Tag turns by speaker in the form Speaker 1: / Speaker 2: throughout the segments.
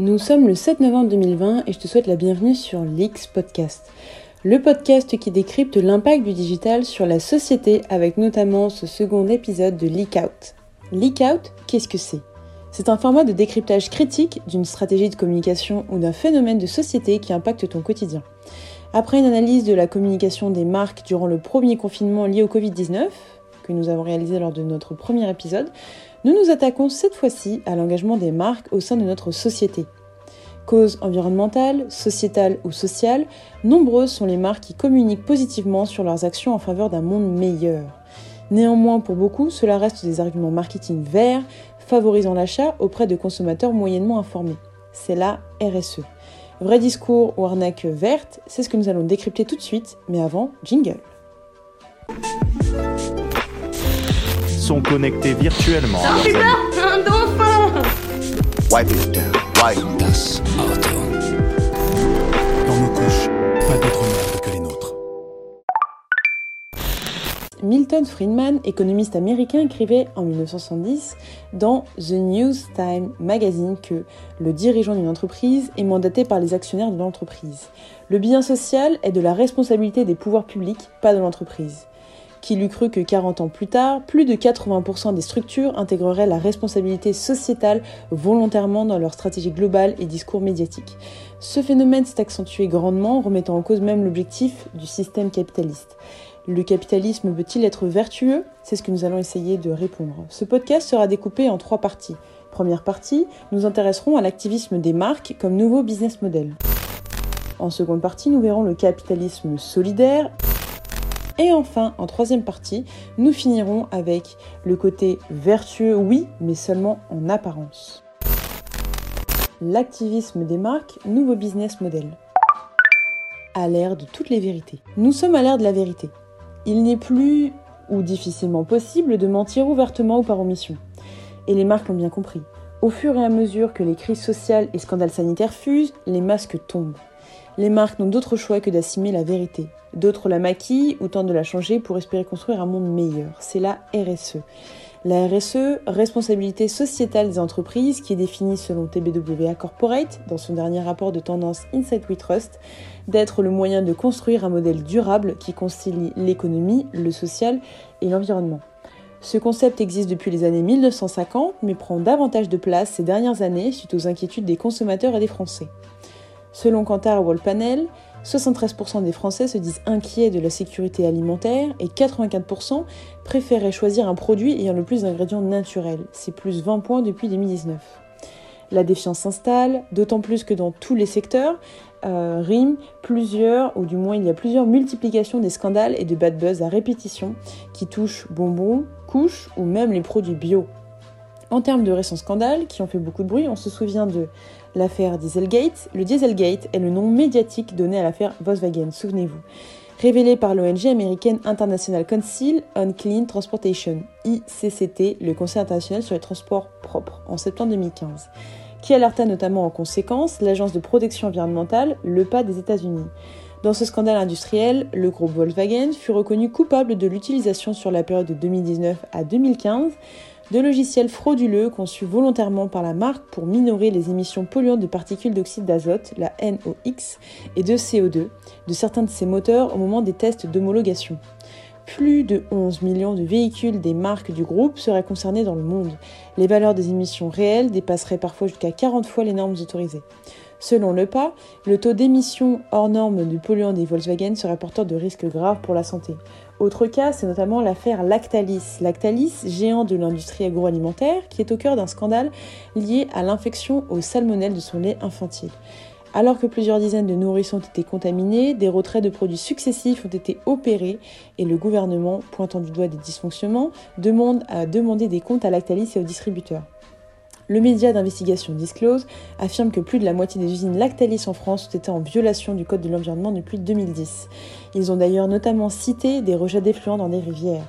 Speaker 1: Nous sommes le 7 novembre 2020 et je te souhaite la bienvenue sur l'X Podcast, le podcast qui décrypte l'impact du digital sur la société avec notamment ce second épisode de Leak Out. Leak Out, qu'est-ce que c'est? C'est un format de décryptage critique d'une stratégie de communication ou d'un phénomène de société qui impacte ton quotidien. Après une analyse de la communication des marques durant le premier confinement lié au Covid-19, que nous avons réalisé lors de notre premier épisode, nous nous attaquons cette fois-ci à l'engagement des marques au sein de notre société. Causes environnementales, sociétales ou sociales, nombreuses sont les marques qui communiquent positivement sur leurs actions en faveur d'un monde meilleur. Néanmoins, pour beaucoup, cela reste des arguments marketing verts, favorisant l'achat auprès de consommateurs moyennement informés. C'est la RSE. Vrai discours ou arnaque verte, c'est ce que nous allons décrypter tout de suite, mais avant, jingle.
Speaker 2: Sont connectés virtuellement.
Speaker 3: Un putain Un dauphin
Speaker 4: Wipe it down. Wipe.
Speaker 5: Das Auto. Dans nos couches, pas d'autre merde que les nôtres.
Speaker 1: Milton Friedman, économiste américain, écrivait en 1970 dans The News Time magazine que le dirigeant d'une entreprise est mandaté par les actionnaires de l'entreprise. Le bien social est de la responsabilité des pouvoirs publics, pas de l'entreprise. Qu'il eût cru que 40 ans plus tard, plus de 80% des structures intégreraient la responsabilité sociétale volontairement dans leur stratégie globale et discours médiatique. Ce phénomène s'est accentué grandement, remettant en cause même l'objectif du système capitaliste. Le capitalisme veut-il être vertueux? C'est ce que nous allons essayer de répondre. Ce podcast sera découpé en trois parties. Première partie, nous intéresserons à l'activisme des marques comme nouveau business model. En seconde partie, nous verrons le capitalisme solidaire et enfin, en troisième partie, nous finirons avec le côté vertueux, oui, mais seulement en apparence. L'activisme des marques, nouveau business model. À l'ère de toutes les vérités. Nous sommes à l'ère de la vérité. Il n'est plus ou difficilement possible de mentir ouvertement ou par omission. Et les marques l'ont bien compris. Au fur et à mesure que les crises sociales et scandales sanitaires fusent, les masques tombent. Les marques n'ont d'autre choix que d'assumer la vérité, D'autres la maquillent ou tentent de la changer pour espérer construire un monde meilleur. C'est la RSE. La RSE, responsabilité sociétale des entreprises, qui est définie selon TBWA Corporate, dans son dernier rapport de tendance Insight We Trust, d'être le moyen de construire un modèle durable qui concilie l'économie, le social et l'environnement. Ce concept existe depuis les années 1950, mais prend davantage de place ces dernières années suite aux inquiétudes des consommateurs et des Français. Selon Kantar Wall Panel, 73% des Français se disent inquiets de la sécurité alimentaire et 84% préféraient choisir un produit ayant le plus d'ingrédients naturels. C'est plus 20 points depuis 2019. La défiance s'installe, d'autant plus que dans tous les secteurs, euh, rime plusieurs, ou du moins il y a plusieurs multiplications des scandales et de bad buzz à répétition qui touchent bonbons, couches ou même les produits bio. En termes de récents scandales qui ont fait beaucoup de bruit, on se souvient de l'affaire Dieselgate. Le Dieselgate est le nom médiatique donné à l'affaire Volkswagen, souvenez-vous. Révélé par l'ONG américaine International Council on Clean Transportation, ICCT, le Conseil international sur les transports propres, en septembre 2015, qui alerta notamment en conséquence l'agence de protection environnementale, l'EPA des États-Unis. Dans ce scandale industriel, le groupe Volkswagen fut reconnu coupable de l'utilisation sur la période de 2019 à 2015 de logiciels frauduleux conçus volontairement par la marque pour minorer les émissions polluantes de particules d'oxyde d'azote, la NOx, et de CO2 de certains de ces moteurs au moment des tests d'homologation. Plus de 11 millions de véhicules des marques du groupe seraient concernés dans le monde. Les valeurs des émissions réelles dépasseraient parfois jusqu'à 40 fois les normes autorisées. Selon le PA, le taux d'émission hors norme du polluant des Volkswagen serait porteur de risques graves pour la santé. Autre cas, c'est notamment l'affaire Lactalis. Lactalis, géant de l'industrie agroalimentaire, qui est au cœur d'un scandale lié à l'infection au salmonelle de son lait infantile. Alors que plusieurs dizaines de nourrissons ont été contaminés, des retraits de produits successifs ont été opérés et le gouvernement, pointant du doigt des dysfonctionnements, demande à demander des comptes à Lactalis et aux distributeurs. Le média d'investigation Disclose affirme que plus de la moitié des usines Lactalis en France ont été en violation du Code de l'environnement depuis 2010. Ils ont d'ailleurs notamment cité des rejets d'effluents dans des rivières.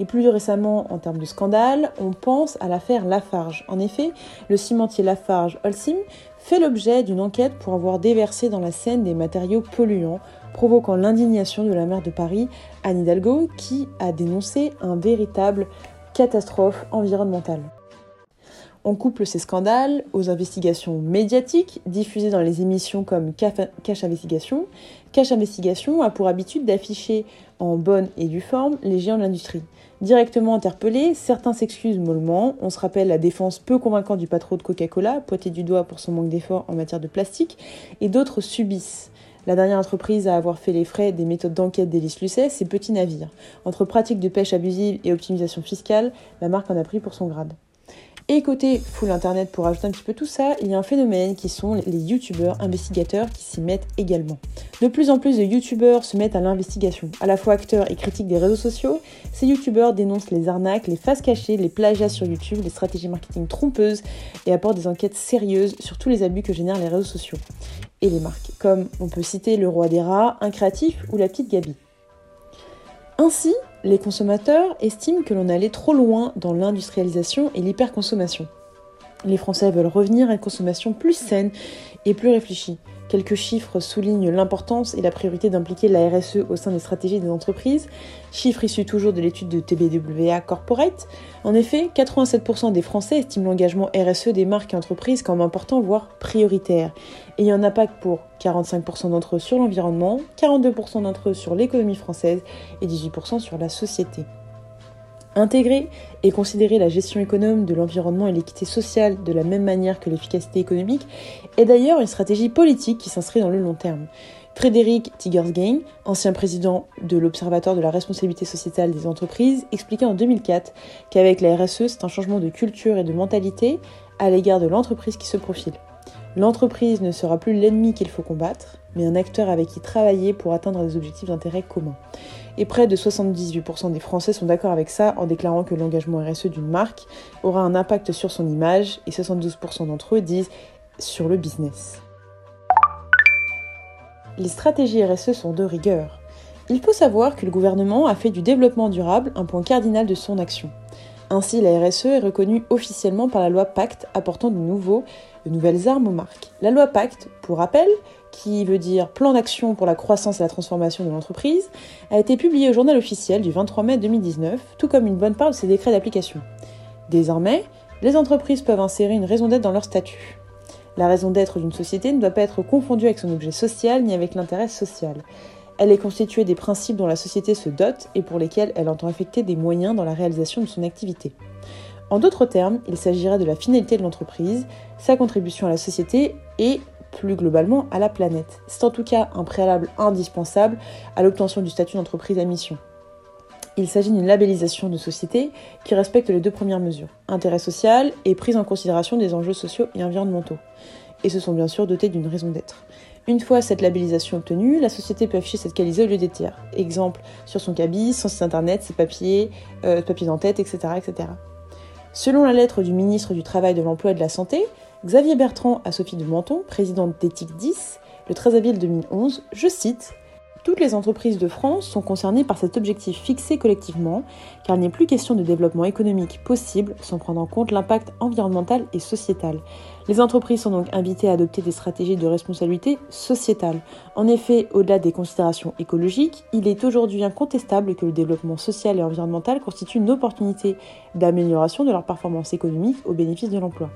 Speaker 1: Et plus récemment, en termes de scandale, on pense à l'affaire Lafarge. En effet, le cimentier Lafarge Holcim fait l'objet d'une enquête pour avoir déversé dans la Seine des matériaux polluants, provoquant l'indignation de la maire de Paris, Anne Hidalgo, qui a dénoncé un véritable catastrophe environnementale. On couple ces scandales aux investigations médiatiques diffusées dans les émissions comme Cache Investigation. Cache Investigation a pour habitude d'afficher en bonne et due forme les géants de l'industrie. Directement interpellés, certains s'excusent mollement. On se rappelle la défense peu convaincante du patron de Coca-Cola, pointé du doigt pour son manque d'efforts en matière de plastique, et d'autres subissent. La dernière entreprise à avoir fait les frais des méthodes d'enquête d'Hélice Lucet, c'est Petit Navire. Entre pratiques de pêche abusive et optimisation fiscale, la marque en a pris pour son grade. Et côté full internet, pour ajouter un petit peu tout ça, il y a un phénomène qui sont les youtubeurs investigateurs qui s'y mettent également. De plus en plus de youtubeurs se mettent à l'investigation. À la fois acteurs et critiques des réseaux sociaux, ces youtubeurs dénoncent les arnaques, les faces cachées, les plagiats sur YouTube, les stratégies marketing trompeuses et apportent des enquêtes sérieuses sur tous les abus que génèrent les réseaux sociaux et les marques, comme on peut citer le roi des rats, un créatif ou la petite Gabi. Ainsi, les consommateurs estiment que l'on allait trop loin dans l'industrialisation et l'hyperconsommation. Les Français veulent revenir à une consommation plus saine et plus réfléchie. Quelques chiffres soulignent l'importance et la priorité d'impliquer la RSE au sein des stratégies des entreprises, chiffres issus toujours de l'étude de TBWA Corporate. En effet, 87% des Français estiment l'engagement RSE des marques et entreprises comme important, voire prioritaire, ayant un impact pour 45% d'entre eux sur l'environnement, 42% d'entre eux sur l'économie française et 18% sur la société. Intégrer et considérer la gestion économe de l'environnement et l'équité sociale de la même manière que l'efficacité économique est d'ailleurs une stratégie politique qui s'inscrit dans le long terme. Frédéric Tigersgain, ancien président de l'Observatoire de la responsabilité sociétale des entreprises, expliquait en 2004 qu'avec la RSE, c'est un changement de culture et de mentalité à l'égard de l'entreprise qui se profile. L'entreprise ne sera plus l'ennemi qu'il faut combattre, mais un acteur avec qui travailler pour atteindre des objectifs d'intérêt commun. Et près de 78% des Français sont d'accord avec ça en déclarant que l'engagement RSE d'une marque aura un impact sur son image et 72% d'entre eux disent sur le business. Les stratégies RSE sont de rigueur. Il faut savoir que le gouvernement a fait du développement durable un point cardinal de son action. Ainsi, la RSE est reconnue officiellement par la loi Pacte apportant de, nouveaux, de nouvelles armes aux marques. La loi Pacte, pour rappel, qui veut dire Plan d'action pour la croissance et la transformation de l'entreprise, a été publié au journal officiel du 23 mai 2019, tout comme une bonne part de ses décrets d'application. Désormais, les entreprises peuvent insérer une raison d'être dans leur statut. La raison d'être d'une société ne doit pas être confondue avec son objet social ni avec l'intérêt social. Elle est constituée des principes dont la société se dote et pour lesquels elle entend affecter des moyens dans la réalisation de son activité. En d'autres termes, il s'agirait de la finalité de l'entreprise, sa contribution à la société et plus globalement à la planète. C'est en tout cas un préalable indispensable à l'obtention du statut d'entreprise à mission. Il s'agit d'une labellisation de société qui respecte les deux premières mesures, intérêt social et prise en considération des enjeux sociaux et environnementaux. Et se sont bien sûr dotés d'une raison d'être. Une fois cette labellisation obtenue, la société peut afficher cette qualité au lieu des tiers. Exemple sur son cabis, son site internet, ses papiers, euh, papiers d'en-tête, etc., etc. Selon la lettre du ministre du Travail, de l'Emploi et de la Santé, Xavier Bertrand à Sophie de Menton, présidente d'Éthique 10, le 13 avril 2011, je cite toutes les entreprises de France sont concernées par cet objectif fixé collectivement, car il n'est plus question de développement économique possible sans prendre en compte l'impact environnemental et sociétal. Les entreprises sont donc invitées à adopter des stratégies de responsabilité sociétale. En effet, au-delà des considérations écologiques, il est aujourd'hui incontestable que le développement social et environnemental constitue une opportunité d'amélioration de leur performance économique au bénéfice de l'emploi.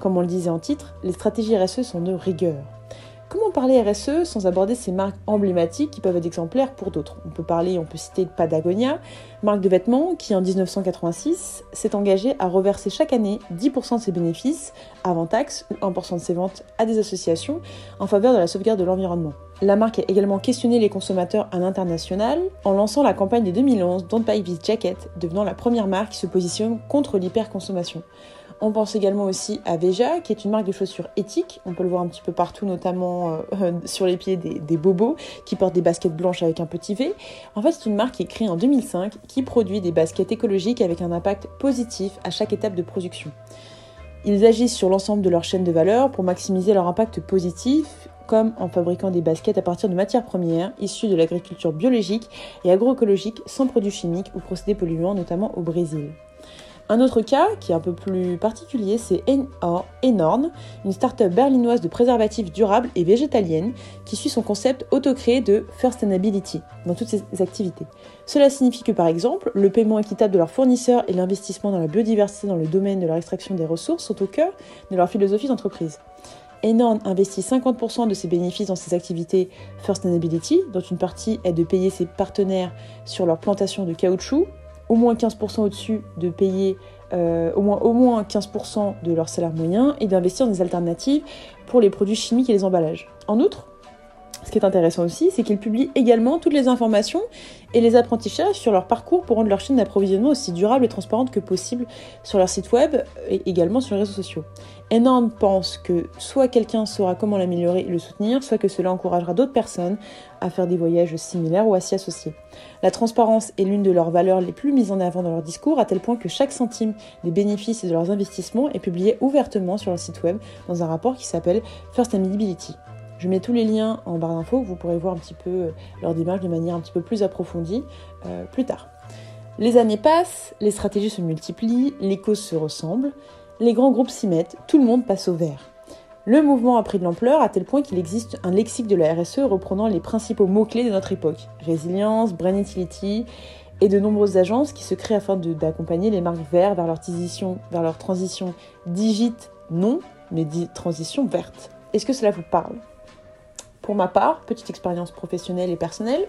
Speaker 1: Comme on le disait en titre, les stratégies RSE sont de rigueur. Comment parler RSE sans aborder ces marques emblématiques qui peuvent être exemplaires pour d'autres? On peut parler, on peut citer Patagonia, marque de vêtements qui en 1986 s'est engagée à reverser chaque année 10% de ses bénéfices avant taxes ou 1% de ses ventes à des associations en faveur de la sauvegarde de l'environnement. La marque a également questionné les consommateurs à l'international en lançant la campagne de 2011 Don't Buy This Jacket, devenant la première marque qui se positionne contre l'hyperconsommation. On pense également aussi à Veja, qui est une marque de chaussures éthiques. On peut le voir un petit peu partout, notamment euh, sur les pieds des, bobos, qui portent des baskets blanches avec un petit V. En fait, c'est une marque qui est créée en 2005, qui produit des baskets écologiques avec un impact positif à chaque étape de production. Ils agissent sur l'ensemble de leur chaîne de valeur pour maximiser leur impact positif, comme en fabriquant des baskets à partir de matières premières issues de l'agriculture biologique et agroécologique sans produits chimiques ou procédés polluants, notamment au Brésil. Un autre cas, qui est un peu plus particulier, c'est Enorn, une start-up berlinoise de préservatifs durables et végétalienne qui suit son concept auto-créé de First-Sustainability dans toutes ses activités. Cela signifie que, par exemple, le paiement équitable de leurs fournisseurs et l'investissement dans la biodiversité dans le domaine de leur extraction des ressources sont au cœur de leur philosophie d'entreprise. Enorn investit 50% de ses bénéfices dans ses activités First Sustainability, dont une partie est de payer ses partenaires sur leur plantation de caoutchouc au moins 15% au-dessus de payer euh, au, moins, au moins 15% de leur salaire moyen et d'investir dans des alternatives pour les produits chimiques et les emballages. En outre, ce qui est intéressant aussi, c'est qu'ils publient également toutes les informations et les apprentissages sur leur parcours pour rendre leur chaîne d'approvisionnement aussi durable et transparente que possible sur leur site web et également sur les réseaux sociaux. Enorm pense que soit quelqu'un saura comment l'améliorer et le soutenir, soit que cela encouragera d'autres personnes à faire des voyages similaires ou à s'y associer. La transparence est l'une de leurs valeurs les plus mises en avant dans leur discours, à tel point que chaque centime des bénéfices et de leurs investissements est publié ouvertement sur leur site web dans un rapport qui s'appelle First Sustainability. Je mets tous les liens en barre d'infos, vous pourrez voir un petit peu euh, leur démarche de manière un petit peu plus approfondie euh, plus tard. Les années passent, les stratégies se multiplient, les causes se ressemblent, les grands groupes s'y mettent, tout le monde passe au vert. Le mouvement a pris de l'ampleur à tel point qu'il existe un lexique de la RSE reprenant les principaux mots-clés de notre époque. Résilience, brain utility et de nombreuses agences qui se créent afin d'accompagner les marques vertes vers leur, transition, vers leur transition digite non, mais transition verte. Est-ce que cela vous parle? Pour ma part, petite expérience professionnelle et personnelle,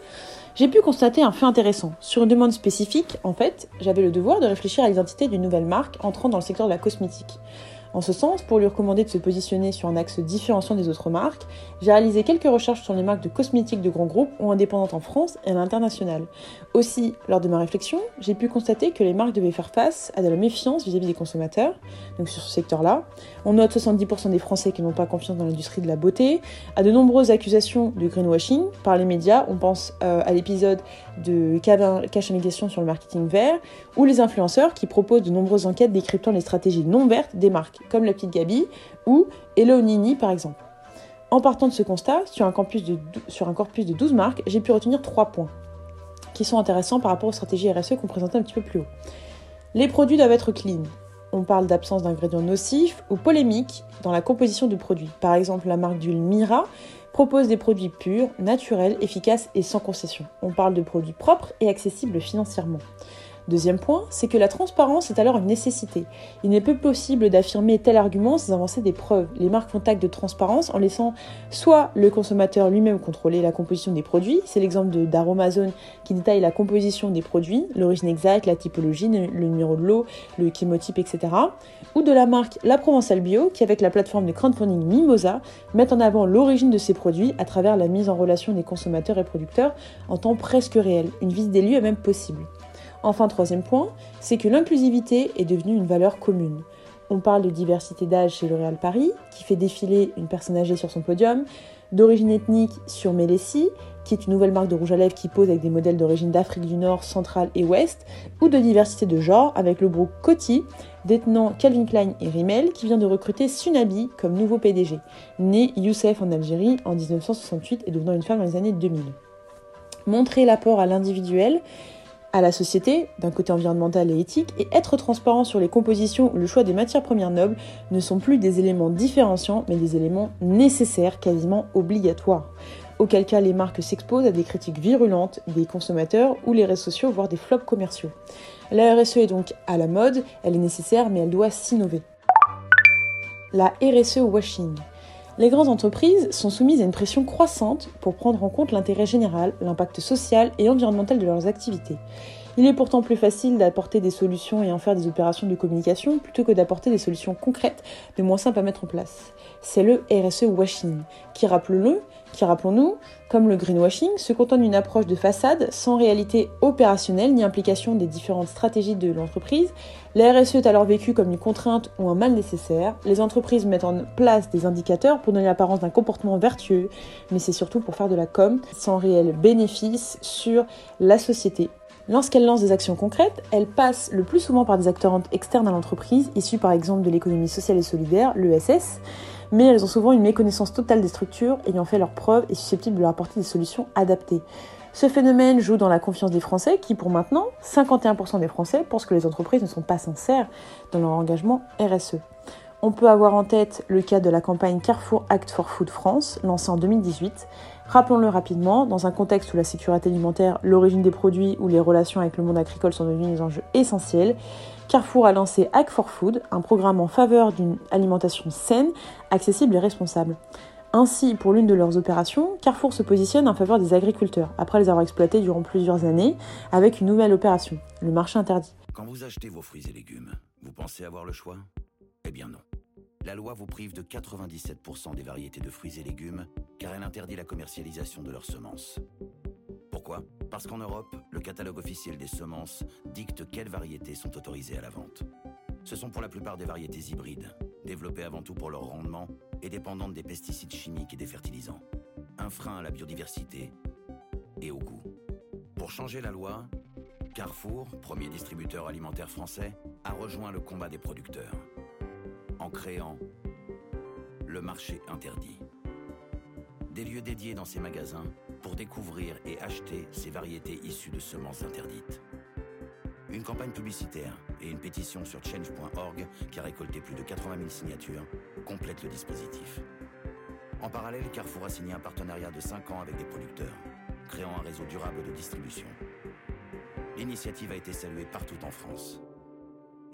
Speaker 1: j'ai pu constater un fait intéressant. Sur une demande spécifique, en fait, j'avais le devoir de réfléchir à l'identité d'une nouvelle marque entrant dans le secteur de la cosmétique. En ce sens, pour lui recommander de se positionner sur un axe différenciant des autres marques, j'ai réalisé quelques recherches sur les marques de cosmétiques de grands groupes ou indépendantes en France et à l'international. Aussi, lors de ma réflexion, j'ai pu constater que les marques devaient faire face à de la méfiance vis-à-vis des consommateurs, donc sur ce secteur-là. On note 70% des Français qui n'ont pas confiance dans l'industrie de la beauté, à de nombreuses accusations de greenwashing par les médias, on pense euh, à l'épisode de Cache Négation sur le marketing vert, ou les influenceurs qui proposent de nombreuses enquêtes décryptant les stratégies non vertes des marques comme la petite Gabi ou Hello Nini par exemple. En partant de ce constat, sur un, sur un corpus de 12 marques, j'ai pu retenir 3 points qui sont intéressants par rapport aux stratégies RSE qu'on présentait un petit peu plus haut. Les produits doivent être clean. On parle d'absence d'ingrédients nocifs ou polémiques dans la composition du produit. Par exemple, la marque d'huile Mira propose des produits purs, naturels, efficaces et sans concession. On parle de produits propres et accessibles financièrement. Deuxième point, c'est que la transparence est alors une nécessité. Il n'est peu possible d'affirmer tel argument sans avancer des preuves. Les marques font acte de transparence en laissant soit le consommateur lui-même contrôler la composition des produits, c'est l'exemple d'Aromazone qui détaille la composition des produits, l'origine exacte, la typologie, le numéro de l'eau, le chémotype, etc. Ou de la marque La Provençale Bio qui, avec la plateforme de crowdfunding Mimosa, met en avant l'origine de ces produits à travers la mise en relation des consommateurs et producteurs en temps presque réel. Une visite des lieux est même possible. Enfin, troisième point, c'est que l'inclusivité est devenue une valeur commune. On parle de diversité d'âge chez L'Oréal Paris, qui fait défiler une personne âgée sur son podium, d'origine ethnique sur Melessi, qui est une nouvelle marque de rouge à lèvres qui pose avec des modèles d'origine d'Afrique du Nord, centrale et ouest, ou de diversité de genre avec le groupe Coty, détenant Calvin Klein et Rimmel, qui vient de recruter Sunabi comme nouveau PDG, né Youssef en Algérie en 1968 et devenant une femme dans les années 2000. Montrer l'apport à l'individuel à la société, d'un côté environnemental et éthique, et être transparent sur les compositions ou le choix des matières premières nobles ne sont plus des éléments différenciants, mais des éléments nécessaires, quasiment obligatoires. Auquel cas les marques s'exposent à des critiques virulentes des consommateurs ou les réseaux sociaux, voire des flops commerciaux. La RSE est donc à la mode, elle est nécessaire, mais elle doit s'innover. La RSE washing. Les grandes entreprises sont soumises à une pression croissante pour prendre en compte l'intérêt général, l'impact social et environnemental de leurs activités. Il est pourtant plus facile d'apporter des solutions et en faire des opérations de communication plutôt que d'apporter des solutions concrètes, mais moins simples à mettre en place. C'est le RSE washing, qui, rappelons-le, qui, rappelons-nous, comme le greenwashing, se contente d'une approche de façade sans réalité opérationnelle ni implication des différentes stratégies de l'entreprise. La RSE est alors vécue comme une contrainte ou un mal nécessaire. Les entreprises mettent en place des indicateurs pour donner l'apparence d'un comportement vertueux, mais c'est surtout pour faire de la com sans réel bénéfice sur la société. Lorsqu'elles lancent des actions concrètes, elles passent le plus souvent par des acteurs externes à l'entreprise, issus par exemple de l'économie sociale et solidaire, l'ESS, mais elles ont souvent une méconnaissance totale des structures ayant fait leurs preuves et susceptibles de leur apporter des solutions adaptées. Ce phénomène joue dans la confiance des Français qui, pour maintenant, 51% des Français pensent que les entreprises ne sont pas sincères dans leur engagement RSE. On peut avoir en tête le cas de la campagne Carrefour Act for Food France, lancée en 2018. Rappelons-le rapidement, dans un contexte où la sécurité alimentaire, l'origine des produits ou les relations avec le monde agricole sont devenus des enjeux essentiels, Carrefour a lancé Act for Food, un programme en faveur d'une alimentation saine, accessible et responsable. Ainsi, pour l'une de leurs opérations, Carrefour se positionne en faveur des agriculteurs, après les avoir exploités durant plusieurs années, avec une nouvelle opération, le marché interdit.
Speaker 6: Quand vous achetez vos fruits et légumes, vous pensez avoir le choix? Eh bien non. La loi vous prive de 97% des variétés de fruits et légumes, car elle interdit la commercialisation de leurs semences. Pourquoi? Parce qu'en Europe, le catalogue officiel des semences dicte quelles variétés sont autorisées à la vente. Ce sont pour la plupart des variétés hybrides, développées avant tout pour leur rendement et dépendantes des pesticides chimiques et des fertilisants. Un frein à la biodiversité et au goût. Pour changer la loi, Carrefour, premier distributeur alimentaire français, a rejoint le combat des producteurs en créant le marché interdit. Des lieux dédiés dans ces magasins pour découvrir et acheter ces variétés issues de semences interdites. Une campagne publicitaire et une pétition sur change.org qui a récolté plus de 80 000 signatures complètent le dispositif. En parallèle, Carrefour a signé un partenariat de 5 ans avec des producteurs, créant un réseau durable de distribution. L'initiative a été saluée partout en France.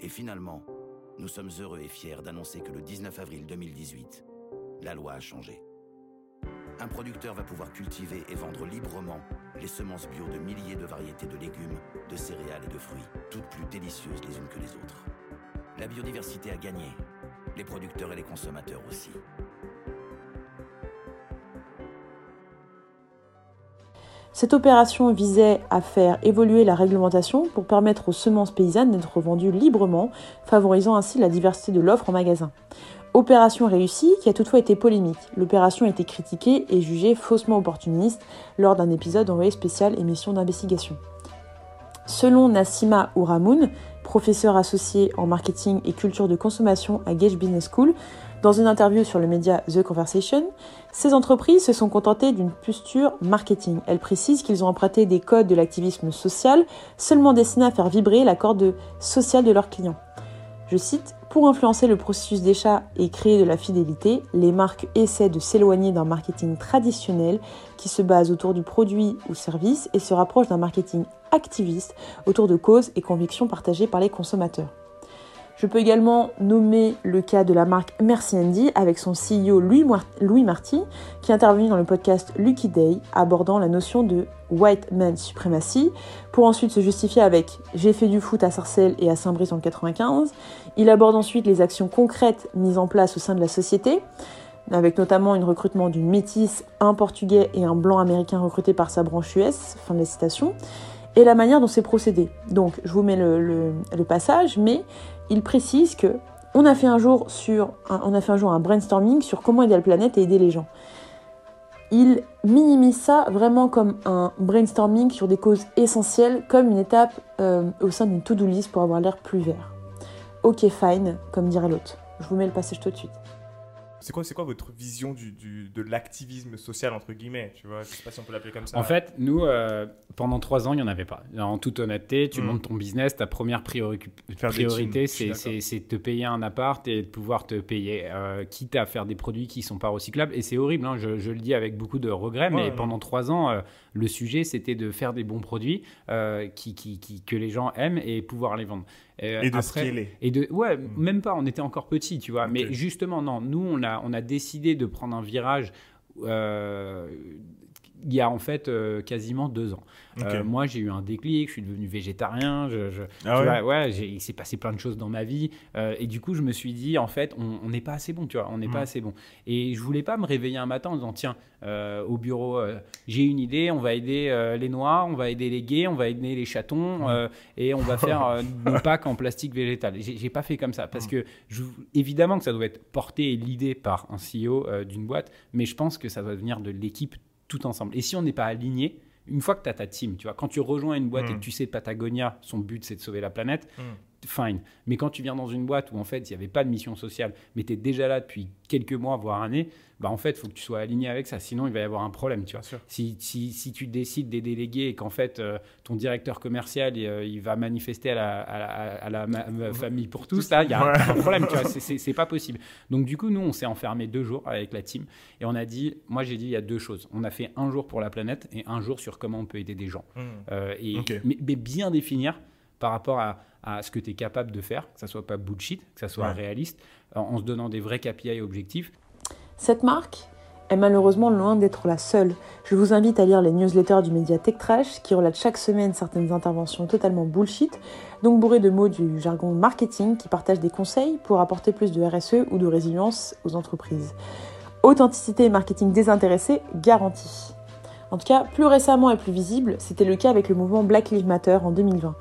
Speaker 6: Et finalement, nous sommes heureux et fiers d'annoncer que le 19 avril 2018, la loi a changé. Un producteur va pouvoir cultiver et vendre librement les semences bio de milliers de variétés de légumes, de céréales et de fruits, toutes plus délicieuses les unes que les autres. La biodiversité a gagné, les producteurs et les consommateurs aussi.
Speaker 1: Cette opération visait à faire évoluer la réglementation pour permettre aux semences paysannes d'être vendues librement, favorisant ainsi la diversité de l'offre en magasin. Opération réussie qui a toutefois été polémique. L'opération a été critiquée et jugée faussement opportuniste lors d'un épisode envoyé spécial émission d'investigation. Selon Nassima Ouramoun, professeur associé en marketing et culture de consommation à Gage Business School, dans une interview sur le média The Conversation, ces entreprises se sont contentées d'une posture marketing. Elles précisent qu'ils ont emprunté des codes de l'activisme social seulement destinés à faire vibrer la corde sociale de leurs clients. Je cite, Pour influencer le processus d'achat et créer de la fidélité, les marques essaient de s'éloigner d'un marketing traditionnel qui se base autour du produit ou service et se rapproche d'un marketing activiste autour de causes et convictions partagées par les consommateurs. Je peux également nommer le cas de la marque Merci Andy avec son CEO Louis, Marty qui intervenu dans le podcast Lucky Day abordant la notion de White Man Supremacy pour ensuite se justifier avec J'ai fait du foot à Sarcelles et à Saint-Brice en 95. Il aborde ensuite les actions concrètes mises en place au sein de la société avec notamment une recrutement d'une métisse, un portugais et un blanc américain recruté par sa branche US, fin de la citation, et la manière dont c'est procédé. Donc je vous mets le passage, mais il précise que on a fait un jour un brainstorming sur comment aider la planète et aider les gens. Il minimise ça vraiment comme un brainstorming sur des causes essentielles, comme une étape euh, au sein d'une to-do list pour avoir l'air plus vert. Ok, fine, comme dirait l'autre. Je vous mets le passage tout de suite.
Speaker 7: C'est quoi, c'est quoi votre vision du, du- de l'activisme social, entre guillemets tu vois? Je sais pas si on peut l'appeler comme ça.
Speaker 8: En fait, nous, euh, pendant trois ans, il n'y en avait pas. En toute honnêteté, tu
Speaker 7: Mm.
Speaker 8: montes ton business, ta première priori-
Speaker 7: Faire des
Speaker 8: priorité, c'est de te payer un appart et de pouvoir te payer, euh, quitte à faire des produits qui sont pas recyclables. Et c'est horrible, hein, je, je le dis avec beaucoup de regrets, mais
Speaker 7: Ouais,
Speaker 8: pendant trois ans, euh, le sujet, c'était de faire des bons produits euh, qui, qui- qui- que les gens aiment et pouvoir les vendre. Euh,
Speaker 7: Et de
Speaker 8: après-
Speaker 7: scaler.
Speaker 8: et de, ouais,
Speaker 7: Mm.
Speaker 8: même pas, on était encore petits, tu vois. Mais justement, non, nous, on a, on a décidé de prendre un virage euh, il y a en fait euh, quasiment deux ans. Euh, moi, j'ai eu un déclic, je suis devenu végétarien, je, je-
Speaker 7: Ah ouais
Speaker 8: vois, ouais, il s'est passé plein de choses dans ma vie. euh, et du coup, je me suis dit, en fait, on n'est pas assez bon, tu vois, on n'est
Speaker 7: Mm.
Speaker 8: pas assez bon. Et je voulais pas me réveiller un matin en disant, tiens, au bureau, j'ai une idée, on va aider les noirs, on va aider les gays, on va aider les chatons,
Speaker 7: Mm.
Speaker 8: et on va faire nos packs en plastique végétal. J'ai pas fait comme ça,
Speaker 7: Mm.
Speaker 8: parce que je- évidemment que ça doit être porté et l'idée par un CEO euh, d'une boîte, mais je pense que ça doit venir de l'équipe tout ensemble. Et si on n'est pas aligné, une fois que tu as ta team, tu vois, quand tu rejoins une boîte et que tu sais Patagonia, son but c'est de sauver la planète,
Speaker 7: Mm.
Speaker 8: Fine. Mais quand tu viens dans une boîte où en fait il n'y avait pas de mission sociale, mais tu es déjà là depuis quelques mois, voire années, bah en fait, il faut que tu sois aligné avec ça. Sinon, il va y avoir un problème, tu vois. Si, si, si, tu décides des délégués et qu'en fait, euh, ton directeur commercial, il, euh, il, va manifester à la, à la, à la famille pour tous, là, il y a un, problème, tu vois. C'est pas possible. Donc, du coup, nous, on s'est enfermé deux jours avec la team et on a dit, moi, j'ai dit, il y a deux choses. On a fait un jour pour la planète et un jour sur comment on peut aider des gens. Mmh. Euh, et, mais, mais, bien définir par rapport à, à ce que tu es capable de faire, que ça soit pas bullshit, que ça soit réaliste, en se donnant des vrais KPI et objectifs.
Speaker 1: Cette marque est malheureusement loin d'être la seule. Je vous invite à lire les newsletters du média TechTrash qui relatent chaque semaine certaines interventions totalement bullshit, donc bourrées de mots du jargon marketing qui partagent des conseils pour apporter plus de RSE ou de résilience aux entreprises. Authenticité et marketing désintéressé garantis. En tout cas, plus récemment et plus visible, c'était le cas avec le mouvement Black Lives Matter en 2020.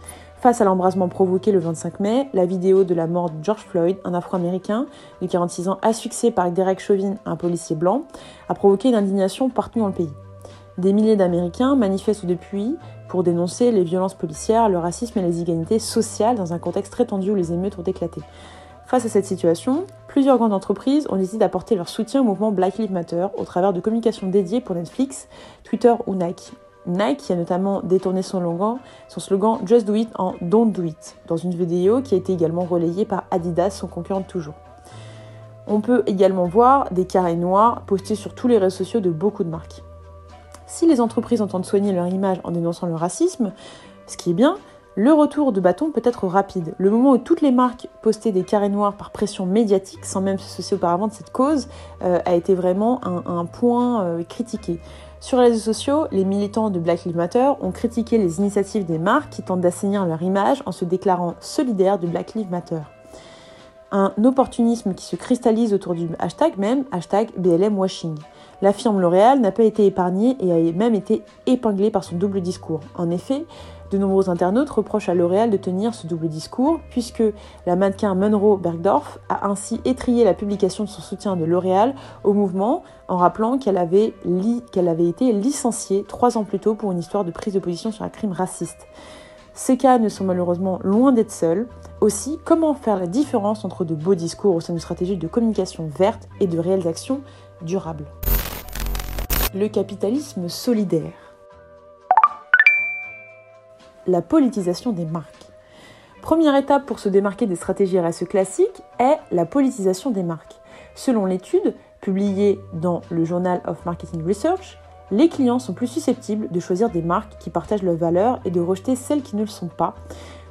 Speaker 1: Face à l'embrasement provoqué le 25 mai, la vidéo de la mort de George Floyd, un Afro-Américain de 46 ans succès par Derek Chauvin, un policier blanc, a provoqué une indignation partout dans le pays. Des milliers d'Américains manifestent depuis pour dénoncer les violences policières, le racisme et les inégalités sociales dans un contexte très tendu où les émeutes ont éclaté. Face à cette situation, plusieurs grandes entreprises ont décidé d'apporter leur soutien au mouvement Black Lives Matter au travers de communications dédiées pour Netflix, Twitter ou Nike. Nike a notamment détourné son slogan, son slogan Just Do It en Don't Do It, dans une vidéo qui a été également relayée par Adidas, son concurrent de toujours. On peut également voir des carrés noirs postés sur tous les réseaux sociaux de beaucoup de marques. Si les entreprises entendent soigner leur image en dénonçant le racisme, ce qui est bien, le retour de bâton peut être rapide. Le moment où toutes les marques postaient des carrés noirs par pression médiatique, sans même se soucier auparavant de cette cause, euh, a été vraiment un, point euh, critiqué. Sur les réseaux sociaux, les militants de Black Lives Matter ont critiqué les initiatives des marques qui tentent d'assainir leur image en se déclarant solidaires de Black Lives Matter. Un opportunisme qui se cristallise autour du hashtag même, hashtag BLMwashing. La firme L'Oréal n'a pas été épargnée et a même été épinglée par son double discours. En effet, de nombreux internautes reprochent à L'Oréal de tenir ce double discours, puisque la mannequin Monroe Bergdorf a ainsi étrié la publication de son soutien de L'Oréal au mouvement en rappelant qu'elle avait, qu'elle avait été licenciée trois ans plus tôt pour une histoire de prise de position sur un crime raciste. Ces cas ne sont malheureusement loin d'être seuls. Aussi, comment faire la différence entre de beaux discours au sein d'une stratégie de communication verte et de réelles actions durables? Le capitalisme solidaire la politisation des marques. Première étape pour se démarquer des stratégies RSE classiques est la politisation des marques. Selon l'étude publiée dans le Journal of Marketing Research, les clients sont plus susceptibles de choisir des marques qui partagent leurs valeurs et de rejeter celles qui ne le sont pas,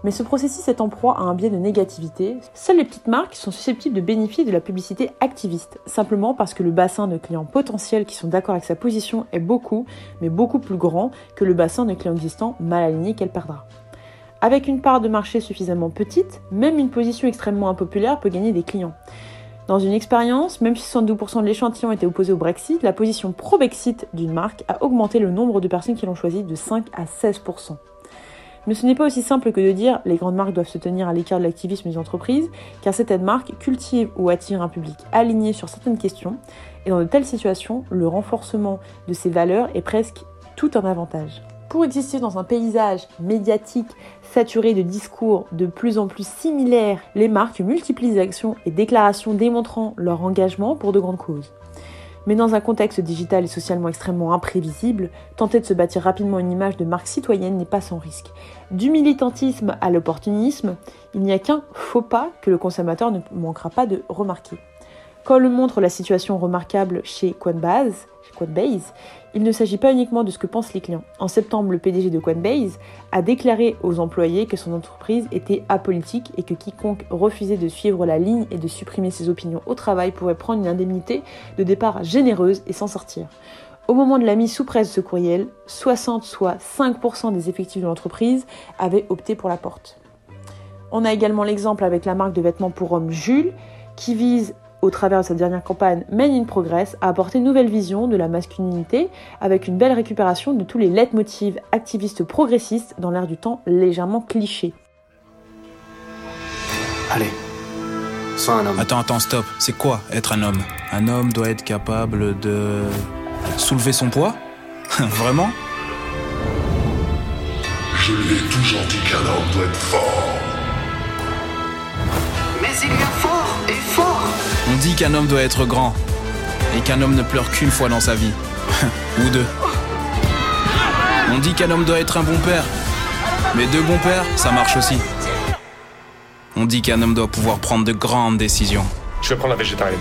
Speaker 1: mais ce processus est en proie à un biais de négativité. Seules les petites marques sont susceptibles de bénéficier de la publicité activiste, simplement parce que le bassin de clients potentiels qui sont d'accord avec sa position est beaucoup, mais beaucoup plus grand que le bassin de clients existants mal alignés qu'elle perdra. Avec une part de marché suffisamment petite, même une position extrêmement impopulaire peut gagner des clients. Dans une expérience, même si 72% de l'échantillon était opposé au Brexit, la position pro-Brexit d'une marque a augmenté le nombre de personnes qui l'ont choisi de 5 à 16%. Mais ce n'est pas aussi simple que de dire les grandes marques doivent se tenir à l'écart de l'activisme des entreprises, car certaines marques cultivent ou attirent un public aligné sur certaines questions, et dans de telles situations, le renforcement de ces valeurs est presque tout un avantage. Pour exister dans un paysage médiatique saturé de discours de plus en plus similaires, les marques multiplient les actions et déclarations démontrant leur engagement pour de grandes causes. Mais dans un contexte digital et socialement extrêmement imprévisible, tenter de se bâtir rapidement une image de marque citoyenne n'est pas sans risque. Du militantisme à l'opportunisme, il n'y a qu'un faux pas que le consommateur ne manquera pas de remarquer. Comme le montre la situation remarquable chez Coinbase, Coinbase, il ne s'agit pas uniquement de ce que pensent les clients. En septembre, le PDG de Coinbase a déclaré aux employés que son entreprise était apolitique et que quiconque refusait de suivre la ligne et de supprimer ses opinions au travail pourrait prendre une indemnité de départ généreuse et s'en sortir. Au moment de la mise sous presse de ce courriel, 60 soit 5% des effectifs de l'entreprise avaient opté pour la porte. On a également l'exemple avec la marque de vêtements pour hommes Jules, qui vise au travers de sa dernière campagne Men in Progress, à apporter une nouvelle vision de la masculinité avec une belle récupération de tous les leitmotivs activistes progressistes dans l'air du temps légèrement cliché.
Speaker 9: Allez, sois un homme.
Speaker 10: Attends, attends, stop. C'est quoi être un homme? Un homme doit être capable de soulever son poids? Vraiment?
Speaker 11: Je lui ai toujours dit qu'un homme doit être fort.
Speaker 9: il y a fort et fort.
Speaker 10: On dit qu'un homme doit être grand et qu'un homme ne pleure qu'une fois dans sa vie. Ou deux. On dit qu'un homme doit être un bon père. Mais deux bons pères, ça marche aussi. On dit qu'un homme doit pouvoir prendre de grandes décisions.
Speaker 11: Je vais prendre la végétarienne.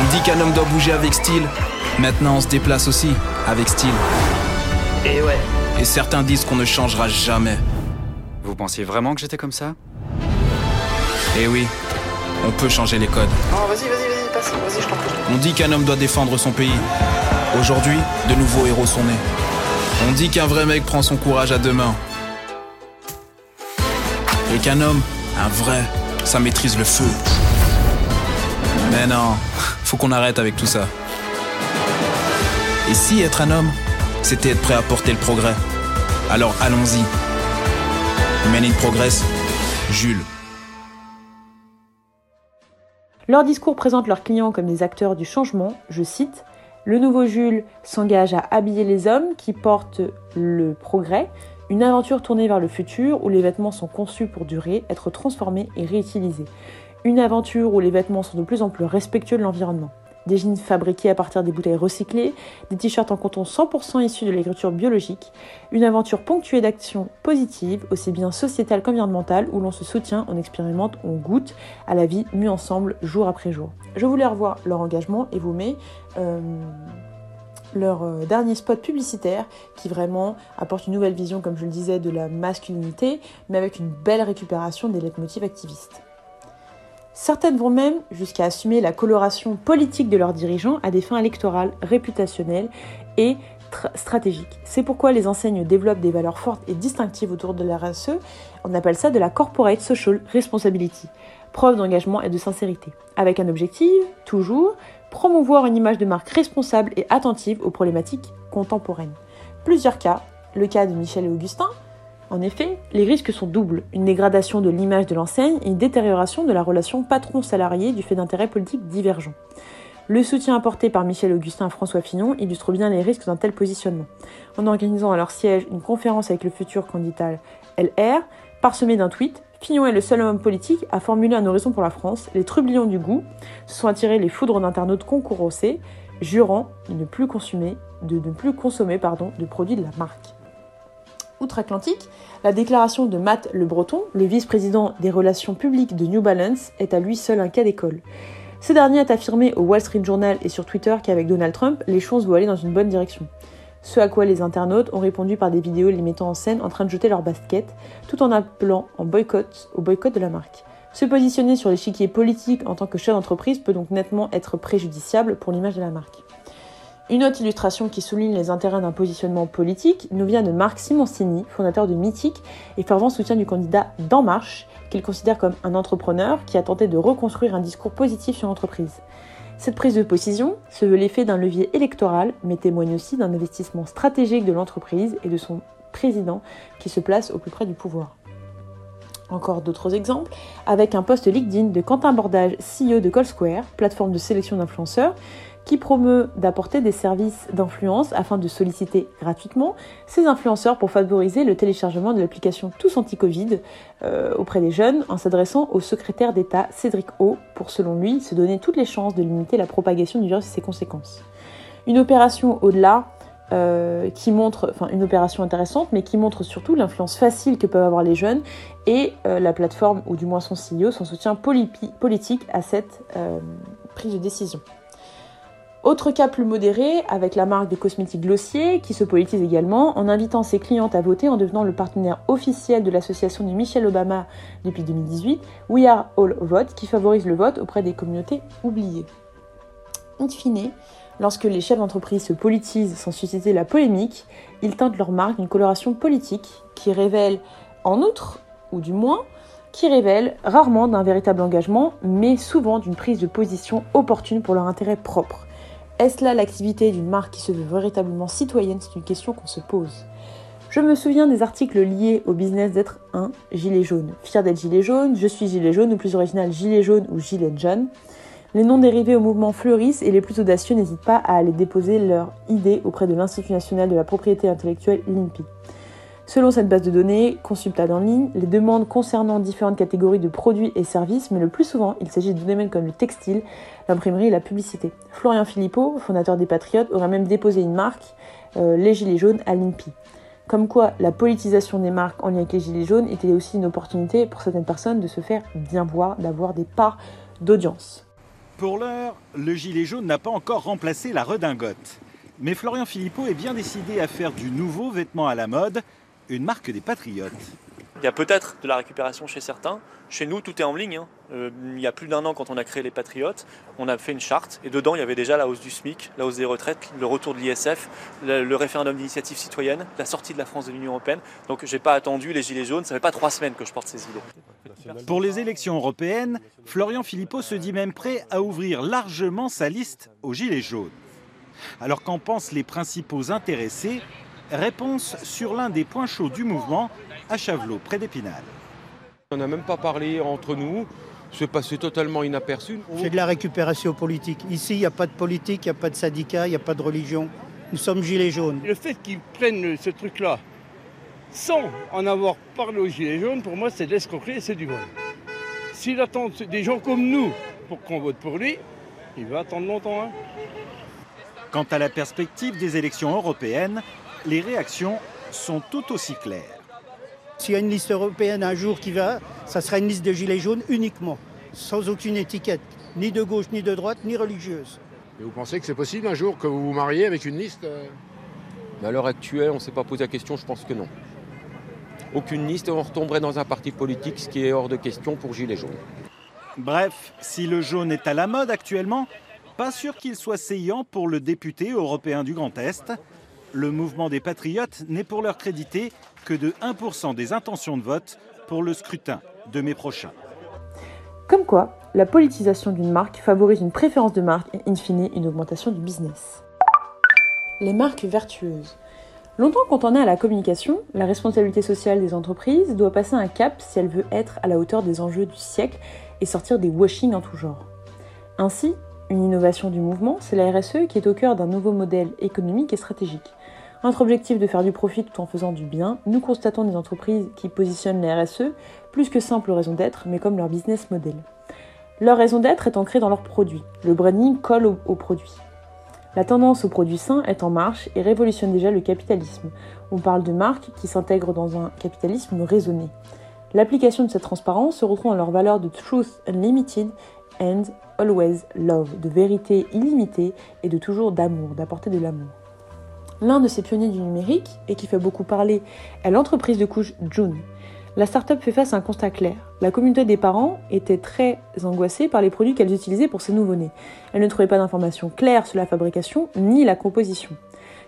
Speaker 10: On dit qu'un homme doit bouger avec style. Maintenant, on se déplace aussi avec style.
Speaker 9: Et ouais.
Speaker 10: Et certains disent qu'on ne changera jamais.
Speaker 12: Vous pensiez vraiment que j'étais comme ça?
Speaker 10: Eh oui, on peut changer les codes.
Speaker 9: Oh, vas-y, vas-y, vas-y, passe. Vas-y, je t'en prie.
Speaker 10: On dit qu'un homme doit défendre son pays. Aujourd'hui, de nouveaux héros sont nés. On dit qu'un vrai mec prend son courage à deux mains. Et qu'un homme, un vrai, ça maîtrise le feu. Mais non, faut qu'on arrête avec tout ça. Et si être un homme, c'était être prêt à porter le progrès? Alors allons-y. Men in Progress, Jules.
Speaker 1: Leurs discours présentent leurs clients comme des acteurs du changement, je cite, Le nouveau Jules s'engage à habiller les hommes qui portent le progrès, une aventure tournée vers le futur où les vêtements sont conçus pour durer, être transformés et réutilisés. Une aventure où les vêtements sont de plus en plus respectueux de l'environnement. Des jeans fabriqués à partir des bouteilles recyclées, des t-shirts en coton 100% issus de l'agriculture biologique, une aventure ponctuée d'actions positives, aussi bien sociétales qu'environnementales, où l'on se soutient, on expérimente, on goûte à la vie mieux ensemble jour après jour. Je voulais revoir leur engagement et vous mets euh, leur euh, dernier spot publicitaire qui vraiment apporte une nouvelle vision, comme je le disais, de la masculinité, mais avec une belle récupération des leitmotivs activistes. Certaines vont même jusqu'à assumer la coloration politique de leurs dirigeants à des fins électorales, réputationnelles et stratégiques. C'est pourquoi les enseignes développent des valeurs fortes et distinctives autour de la RSE. On appelle ça de la Corporate Social Responsibility, preuve d'engagement et de sincérité. Avec un objectif, toujours, promouvoir une image de marque responsable et attentive aux problématiques contemporaines. Plusieurs cas, le cas de Michel et Augustin, en effet, les risques sont doubles, une dégradation de l'image de l'enseigne et une détérioration de la relation patron-salarié du fait d'intérêts politiques divergents. Le soutien apporté par Michel Augustin à François Fillon illustre bien les risques d'un tel positionnement. En organisant à leur siège une conférence avec le futur candidat LR, parsemé d'un tweet, Fillon est le seul homme politique à formuler un horizon pour la France. Les trublions du goût se sont attirés les foudres d'internautes concourocés, jurant de ne plus consommer, de produits de la marque. Outre-Atlantique, la déclaration de Matt Le Breton, le vice-président des relations publiques de New Balance, est à lui seul un cas d'école. Ce dernier a affirmé au Wall Street Journal et sur Twitter qu'avec Donald Trump, les choses vont aller dans une bonne direction. Ce à quoi les internautes ont répondu par des vidéos les mettant en scène en train de jeter leur basket, tout en appelant en boycott au boycott de la marque. Se positionner sur l'échiquier politique en tant que chef d'entreprise peut donc nettement être préjudiciable pour l'image de la marque. Une autre illustration qui souligne les intérêts d'un positionnement politique nous vient de Marc Simoncini, fondateur de Mythique et fervent soutien du candidat d'En Marche, qu'il considère comme un entrepreneur qui a tenté de reconstruire un discours positif sur l'entreprise. Cette prise de position se veut l'effet d'un levier électoral, mais témoigne aussi d'un investissement stratégique de l'entreprise et de son président qui se place au plus près du pouvoir. Encore d'autres exemples, avec un post LinkedIn de Quentin Bordage, CEO de Call Square, plateforme de sélection d'influenceurs, qui promeut d'apporter des services d'influence afin de solliciter gratuitement ces influenceurs pour favoriser le téléchargement de l'application Tous Anti-Covid euh, auprès des jeunes en s'adressant au secrétaire d'État Cédric O pour, selon lui, se donner toutes les chances de limiter la propagation du virus et ses conséquences. Une opération au-delà euh, qui montre, enfin une opération intéressante, mais qui montre surtout l'influence facile que peuvent avoir les jeunes et euh, la plateforme, ou du moins son CEO, son soutien politique à cette prise de décision. Autre cas plus modéré, avec la marque de cosmétiques Glossier, qui se politise également en invitant ses clientes à voter en devenant le partenaire officiel de l'association de Michelle Obama depuis 2018, We Are All Vote, qui favorise le vote auprès des communautés oubliées. In fine, lorsque les chefs d'entreprise se politisent sans susciter la polémique, ils tentent leur marque d'une coloration politique qui révèle, en outre, ou du moins, qui révèle rarement d'un véritable engagement, mais souvent d'une prise de position opportune pour leur intérêt propre. Est-ce là l'activité d'une marque qui se veut véritablement citoyenne? C'est une question qu'on se pose. Je me souviens des articles liés au business d'être un gilet jaune. Fier d'être gilet jaune, je suis gilet jaune, ou plus original, gilet jaune ou gilet jaune. Les noms dérivés au mouvement fleurissent et les plus audacieux n'hésitent pas à aller déposer leur idée auprès de l'Institut national de la propriété intellectuelle, l'INPI. Selon cette base de données, consultable en ligne, les demandes concernant différentes catégories de produits et services, mais le plus souvent, il s'agit de domaines comme le textile, l'imprimerie et la publicité. Florian Philippot, fondateur des Patriotes, aurait même déposé une marque, euh, les Gilets jaunes, à l'INPI. Comme quoi, la politisation des marques en lien avec les Gilets jaunes était aussi une opportunité pour certaines personnes de se faire bien voir, d'avoir des parts d'audience.
Speaker 11: Pour l'heure, le gilet jaune n'a pas encore remplacé la redingote. Mais Florian Philippot est bien décidé à faire du nouveau vêtement à la mode, une marque des patriotes.
Speaker 13: Il y a peut-être de la récupération chez certains. Chez nous, tout est en ligne. hein. Euh, il y a plus d'un an, quand on a créé les Patriotes, on a fait une charte et dedans, il y avait déjà la hausse du SMIC, la hausse des retraites, le retour de l'ISF, le, le référendum d'initiative citoyenne, la sortie de la France de l'Union européenne. Donc, j'ai pas attendu les gilets jaunes. Ça fait pas trois semaines que je porte ces idées.
Speaker 11: Pour les élections européennes, Florian Philippot se dit même prêt à ouvrir largement sa liste aux gilets jaunes. Alors qu'en pensent les principaux intéressés? Réponse sur l'un des points chauds du mouvement à Chavelot, près d'Épinal.
Speaker 14: On n'a même pas parlé entre nous, c'est passé totalement inaperçu.
Speaker 15: C'est de la récupération politique. Ici, il n'y a pas de politique, il n'y a pas de syndicat, il n'y a pas de religion. Nous sommes gilets jaunes.
Speaker 16: Le fait qu'ils prennent ce truc-là sans en avoir parlé aux gilets jaunes, pour moi, c'est de l'escroquerie et c'est du vol. S'il attend des gens comme nous pour qu'on vote pour lui, il va attendre longtemps. hein.
Speaker 11: Quant à la perspective des élections européennes, les réactions sont tout aussi claires.
Speaker 15: S'il y a une liste européenne un jour qui va, ça sera une liste de gilets jaunes uniquement, sans aucune étiquette, ni de gauche, ni de droite, ni religieuse.
Speaker 17: Et vous pensez que c'est possible un jour que vous vous mariez avec une liste euh
Speaker 14: Mais à l'heure actuelle, on ne s'est pas posé la question, je pense que non. Aucune liste et on retomberait dans un parti politique, ce qui est hors de question pour Gilets jaunes.
Speaker 11: Bref, si le jaune est à la mode actuellement, pas sûr qu'il soit saillant pour le député européen du Grand Est. Le mouvement des patriotes n'est pour leur crédité que de 1% des intentions de vote pour le scrutin de mai prochain.
Speaker 1: Comme quoi, la politisation d'une marque favorise une préférence de marque et in fine une augmentation du business. Les marques vertueuses. Longtemps quand on est à la communication, la responsabilité sociale des entreprises doit passer un cap si elle veut être à la hauteur des enjeux du siècle et sortir des washing en tout genre. Ainsi, une innovation du mouvement, c'est la RSE qui est au cœur d'un nouveau modèle économique et stratégique. Notre objectif de faire du profit tout en faisant du bien, nous constatons des entreprises qui positionnent la RSE plus que simple raison d'être, mais comme leur business model. Leur raison d'être est ancrée dans leurs produits. Le branding colle aux au produits. La tendance aux produits sains est en marche et révolutionne déjà le capitalisme. On parle de marques qui s'intègrent dans un capitalisme raisonné. L'application de cette transparence se retrouve dans leur valeur de Truth Unlimited and Always Love, de vérité illimitée et de toujours d'amour, d'apporter de l'amour. L'un de ces pionniers du numérique, et qui fait beaucoup parler, est l'entreprise de couche June. La start-up fait face à un constat clair. La communauté des parents était très angoissée par les produits qu'elles utilisaient pour ces nouveau-nés. Elle ne trouvait pas d'informations claires sur la fabrication ni la composition.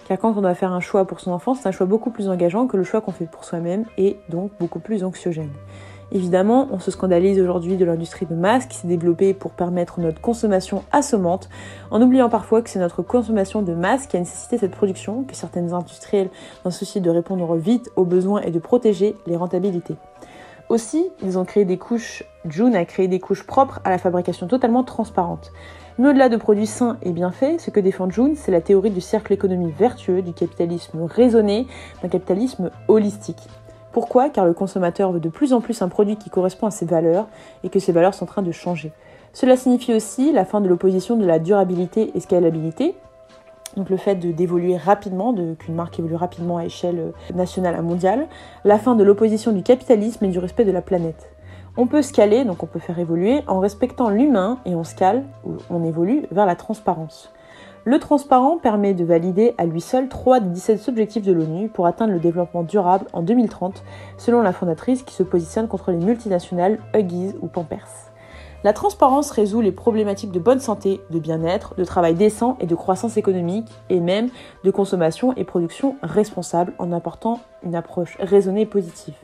Speaker 1: Car quand on doit faire un choix pour son enfant, c'est un choix beaucoup plus engageant que le choix qu'on fait pour soi-même et donc beaucoup plus anxiogène. Évidemment, on se scandalise aujourd'hui de l'industrie de masse qui s'est développée pour permettre notre consommation assommante, en oubliant parfois que c'est notre consommation de masse qui a nécessité cette production, que certaines industriels, ce souci de répondre vite aux besoins et de protéger les rentabilités. Aussi, ils ont créé des couches, June a créé des couches propres à la fabrication totalement transparente. Mais au-delà de produits sains et bien faits, ce que défend June, c'est la théorie du cercle économique vertueux, du capitalisme raisonné, d'un capitalisme holistique. Pourquoi Car le consommateur veut de plus en plus un produit qui correspond à ses valeurs et que ces valeurs sont en train de changer. Cela signifie aussi la fin de l'opposition de la durabilité et scalabilité, donc le fait d'évoluer rapidement, de- qu'une marque évolue rapidement à échelle euh, nationale à mondiale, la fin de l'opposition du capitalisme et du respect de la planète. On peut scaler, donc on peut faire évoluer, en respectant l'humain et on scale, on évolue, vers la transparence. Le transparent permet de valider à lui seul 3 des 17 objectifs de l'ONU pour atteindre le développement durable en 2030, selon la fondatrice qui se positionne contre les multinationales Huggies ou Pampers. La transparence résout les problématiques de bonne santé, de bien-être, de travail décent et de croissance économique, et même de consommation et production responsable en apportant une approche raisonnée et positive.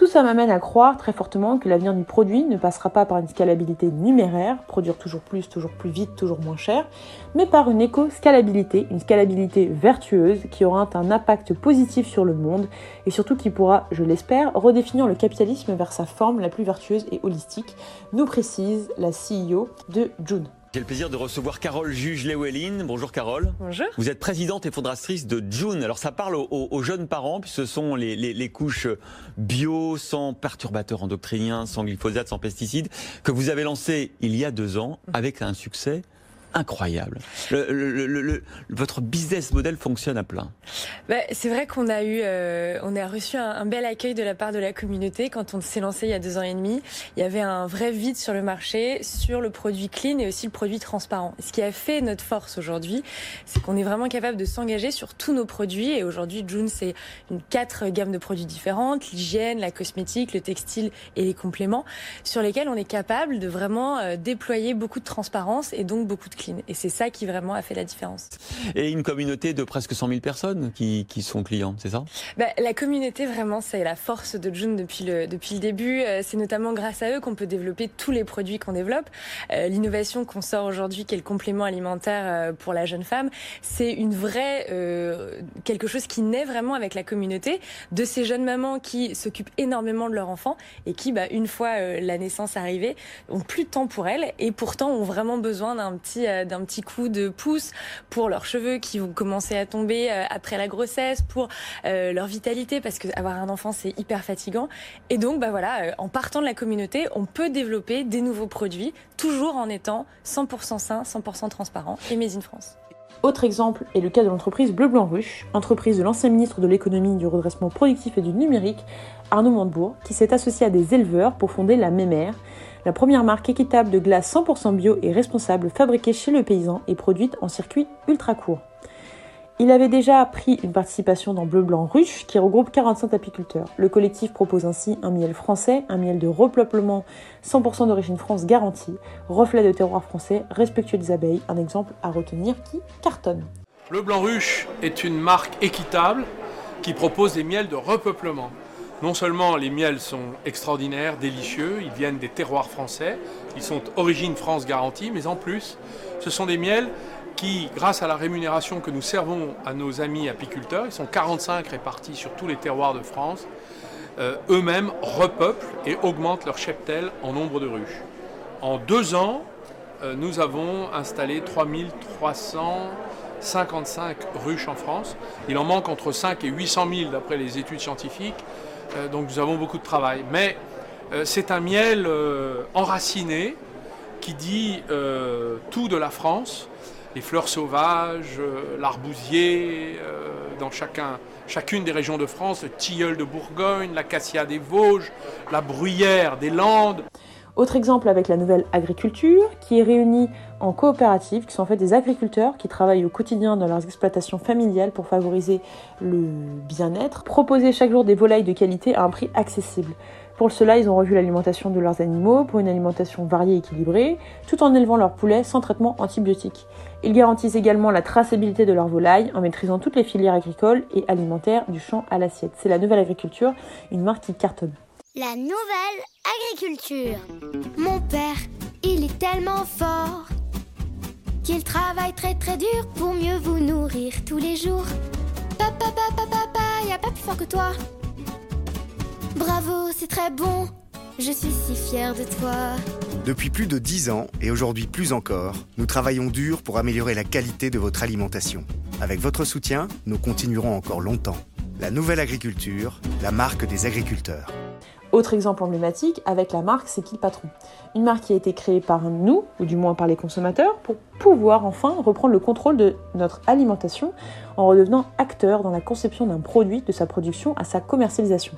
Speaker 1: Tout ça m'amène à croire très fortement que l'avenir du produit ne passera pas par une scalabilité numéraire, produire toujours plus, toujours plus vite, toujours moins cher, mais par une éco-scalabilité, une scalabilité vertueuse qui aura un impact positif sur le monde et surtout qui pourra, je l'espère, redéfinir le capitalisme vers sa forme la plus vertueuse et holistique, nous précise la CEO de June.
Speaker 18: J'ai le plaisir de recevoir Carole Juge-Lewelin. Bonjour Carole.
Speaker 19: Bonjour.
Speaker 18: Vous êtes présidente et fondatrice de June. Alors ça parle aux, aux jeunes parents, puis ce sont les, les, les, couches bio, sans perturbateurs endocriniens, sans glyphosate, sans pesticides, que vous avez lancé il y a deux ans avec un succès incroyable. Le, le, le, votre business model fonctionne à plein.
Speaker 19: Bah, c'est vrai qu'on a eu, euh, on a reçu un, un, bel accueil de la part de la communauté quand on s'est lancé il y a deux ans et demi. Il y avait un vrai vide sur le marché sur le produit clean et aussi le produit transparent. Ce qui a fait notre force aujourd'hui, c'est qu'on est vraiment capable de s'engager sur tous nos produits. Et aujourd'hui, June, c'est une quatre gammes de produits différentes l'hygiène, la cosmétique, le textile et les compléments, sur lesquels on est capable de vraiment euh, déployer beaucoup de transparence et donc beaucoup de Et c'est ça qui vraiment a fait la différence.
Speaker 18: Et une communauté de presque 100 000 personnes qui, qui sont clients, c'est ça?
Speaker 19: Bah, La communauté, vraiment, c'est la force de June depuis le, depuis le début. Euh, c'est notamment grâce à eux qu'on peut développer tous les produits qu'on développe. Euh, L'innovation qu'on sort aujourd'hui, qui est le complément alimentaire euh, pour la jeune femme, c'est une vraie euh, quelque chose qui naît vraiment avec la communauté de ces jeunes mamans qui s'occupent énormément de leur enfant et qui, bah, une fois euh, la naissance arrivée, ont plus de temps pour elles et pourtant ont vraiment besoin d'un petit d'un petit coup de pouce pour leurs cheveux qui vont commencer à tomber après la grossesse, pour euh, leur vitalité, parce que avoir un enfant c'est hyper fatigant. Et donc, bah voilà, euh, en partant de la communauté, on peut développer des nouveaux produits, toujours en étant 100% sain, 100% transparent et made in France.
Speaker 1: Autre exemple est le cas de l'entreprise Bleu Blanc Ruche, entreprise de l'ancien ministre de l'économie, du redressement productif et du numérique, Arnaud Montebourg, qui s'est associé à des éleveurs pour fonder la Mémère, la première marque équitable de glace 100% bio et responsable fabriquée chez le paysan et produite en circuit ultra court. Il avait déjà pris une participation dans Bleu Blanc Ruche qui regroupe 45 apiculteurs. Le collectif propose ainsi un miel français, un miel de repeuplement 100% d'origine France garantie, reflet de terroir français, respectueux des abeilles, un exemple à retenir qui cartonne.
Speaker 20: Bleu Blanc Ruche est une marque équitable qui propose des miels de repeuplement. Non seulement les miels sont extraordinaires, délicieux, ils viennent des terroirs français, ils sont origine France garantie, mais en plus, ce sont des miels qui, grâce à la rémunération que nous servons à nos amis apiculteurs, ils sont 45 répartis sur tous les terroirs de France, euh, eux-mêmes repeuplent et augmentent leur cheptel en nombre de ruches. En deux ans, euh, nous avons installé 3355 ruches en France. Il en manque entre 5 et 800 000 d'après les études scientifiques, donc nous avons beaucoup de travail. Mais euh, c'est un miel euh, enraciné qui dit tout de la France les fleurs sauvages, euh, l'arbousier euh, dans chacun, chacune des régions de France, le tilleul de Bourgogne, l'acacia des Vosges, la bruyère des Landes.
Speaker 1: Autre exemple avec la nouvelle agriculture, qui est réunie en coopérative, qui sont en fait des agriculteurs qui travaillent au quotidien dans leurs exploitations familiales pour favoriser le bien-être, proposer chaque jour des volailles de qualité à un prix accessible. Pour cela, ils ont revu l'alimentation de leurs animaux pour une alimentation variée et équilibrée, tout en élevant leurs poulets sans traitement antibiotique. Ils garantissent également la traçabilité de leurs volailles en maîtrisant toutes les filières agricoles et alimentaires du champ à l'assiette. C'est la nouvelle agriculture, une marque qui cartonne.
Speaker 21: La nouvelle agriculture. Mon père, il est tellement fort qu'il travaille très très dur pour mieux vous nourrir tous les jours. Papa, papa, papa, y a pas plus fort que toi. Bravo, c'est très bon. Je suis si fière de toi.
Speaker 22: Depuis plus de 10 ans, et aujourd'hui plus encore, nous travaillons dur pour améliorer la qualité de votre alimentation. Avec votre soutien, nous continuerons encore longtemps. La nouvelle agriculture, la marque des agriculteurs.
Speaker 1: Autre exemple emblématique avec la marque C'est qui le patron? Une marque qui a été créée par nous, ou du moins par les consommateurs, pour pouvoir enfin reprendre le contrôle de notre alimentation en redevenant acteur dans la conception d'un produit, de sa production à sa commercialisation.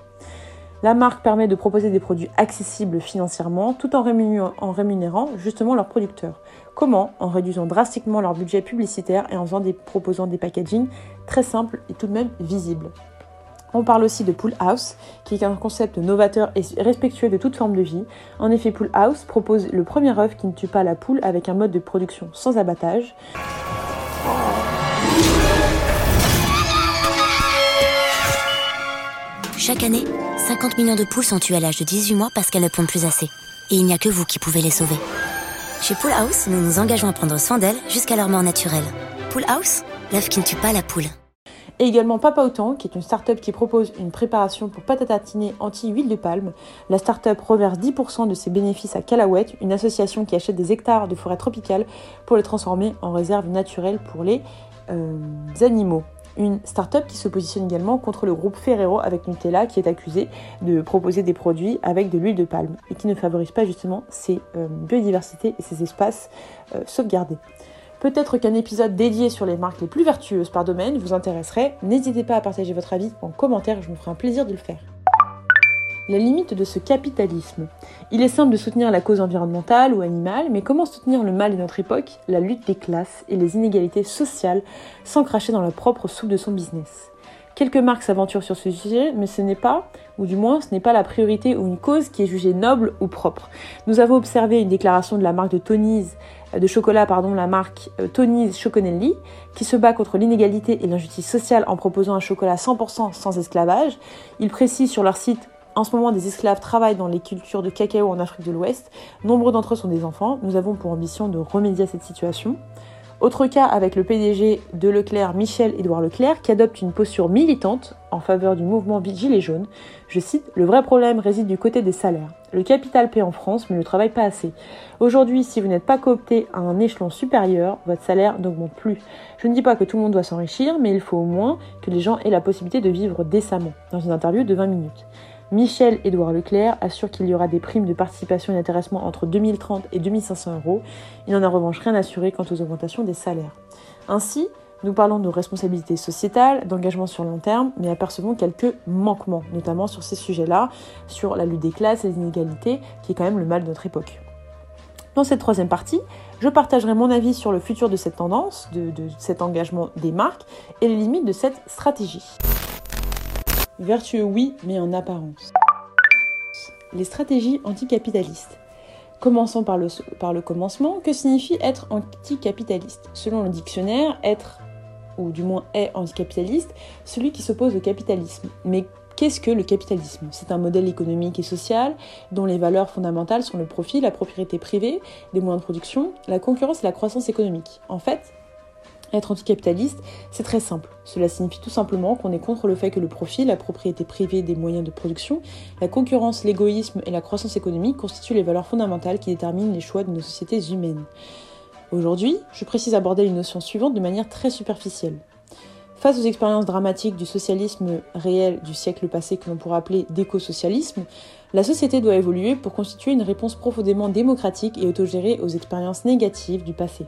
Speaker 1: La marque permet de proposer des produits accessibles financièrement tout en rémunérant, en rémunérant justement leurs producteurs. Comment? En réduisant drastiquement leur budget publicitaire et en faisant proposant des packaging très simples et tout de même visibles. On parle aussi de Pool House, qui est un concept novateur et respectueux de toute forme de vie. En effet, Pool House propose le premier œuf qui ne tue pas la poule avec un mode de production sans abattage.
Speaker 23: Chaque année, 50 millions de poules sont tuées à l'âge de 18 mois parce qu'elles ne pondent plus assez. Et il n'y a que vous qui pouvez les sauver. Chez Pool House, nous nous engageons à prendre soin d'elles jusqu'à leur mort naturelle. Pool House, l'œuf qui ne tue pas la poule.
Speaker 1: Et également Papa Autant, qui est une start-up qui propose une préparation pour pâte à tartiner anti-huile de palme. La start-up reverse 10% de ses bénéfices à Calawet, une association qui achète des hectares de forêt tropicale pour les transformer en réserve naturelle pour les euh, animaux une start-up qui se positionne également contre le groupe Ferrero avec Nutella qui est accusé de proposer des produits avec de l'huile de palme et qui ne favorise pas justement ces euh, biodiversités et ces espaces euh, sauvegardés. Peut-être qu'un épisode dédié sur les marques les plus vertueuses par domaine vous intéresserait. N'hésitez pas à partager votre avis en commentaire, je me ferai un plaisir de le faire la limite de ce capitalisme. Il est simple de soutenir la cause environnementale ou animale, mais comment soutenir le mal de notre époque, la lutte des classes et les inégalités sociales sans cracher dans la propre soupe de son business? Quelques marques s'aventurent sur ce sujet, mais ce n'est pas, ou du moins ce n'est pas la priorité ou une cause qui est jugée noble ou propre. Nous avons observé une déclaration de la marque de Tony's, de chocolat, pardon, la marque euh, Tony's Choconelli, qui se bat contre l'inégalité et l'injustice sociale en proposant un chocolat 100% sans esclavage. Ils précisent sur leur site en ce moment, des esclaves travaillent dans les cultures de cacao en Afrique de l'Ouest. Nombreux d'entre eux sont des enfants. Nous avons pour ambition de remédier à cette situation. Autre cas avec le PDG de Leclerc, Michel-Édouard Leclerc, qui adopte une posture militante en faveur du mouvement Gilets jaunes. Je cite Le vrai problème réside du côté des salaires. Le capital paie en France, mais ne travaille pas assez. Aujourd'hui, si vous n'êtes pas coopté à un échelon supérieur, votre salaire n'augmente plus. Je ne dis pas que tout le monde doit s'enrichir, mais il faut au moins que les gens aient la possibilité de vivre décemment, dans une interview de 20 minutes. Michel-Édouard Leclerc assure qu'il y aura des primes de participation et d'intéressement entre 2030 et 2500 euros. Il n'en a en revanche rien assuré quant aux augmentations des salaires. Ainsi, nous parlons de responsabilité sociétale, d'engagement sur long terme, mais apercevons quelques manquements, notamment sur ces sujets-là, sur la lutte des classes et des inégalités, qui est quand même le mal de notre époque. Dans cette troisième partie, je partagerai mon avis sur le futur de cette tendance, de cet engagement des marques et les limites de cette stratégie. Vertueux oui, mais en apparence. Les stratégies anticapitalistes. Commençons par le, commencement. Que signifie être anticapitaliste? Selon le dictionnaire, être, ou du moins est anticapitaliste, celui qui s'oppose au capitalisme. Mais Qu'est-ce que le capitalisme? C'est un modèle économique et social dont les valeurs fondamentales sont le profit, la propriété privée, des moyens de production, la concurrence et la croissance économique. En fait, être anticapitaliste, c'est très simple. Cela signifie tout simplement qu'on est contre le fait que le profit, la propriété privée des moyens de production, la concurrence, l'égoïsme et la croissance économique constituent les valeurs fondamentales qui déterminent les choix de nos sociétés humaines. Aujourd'hui, je précise aborder une notion suivante de manière très superficielle. Face aux expériences dramatiques du socialisme réel du siècle passé que l'on pourrait appeler d'écosocialisme, la société doit évoluer pour constituer une réponse profondément démocratique et autogérée aux expériences négatives du passé.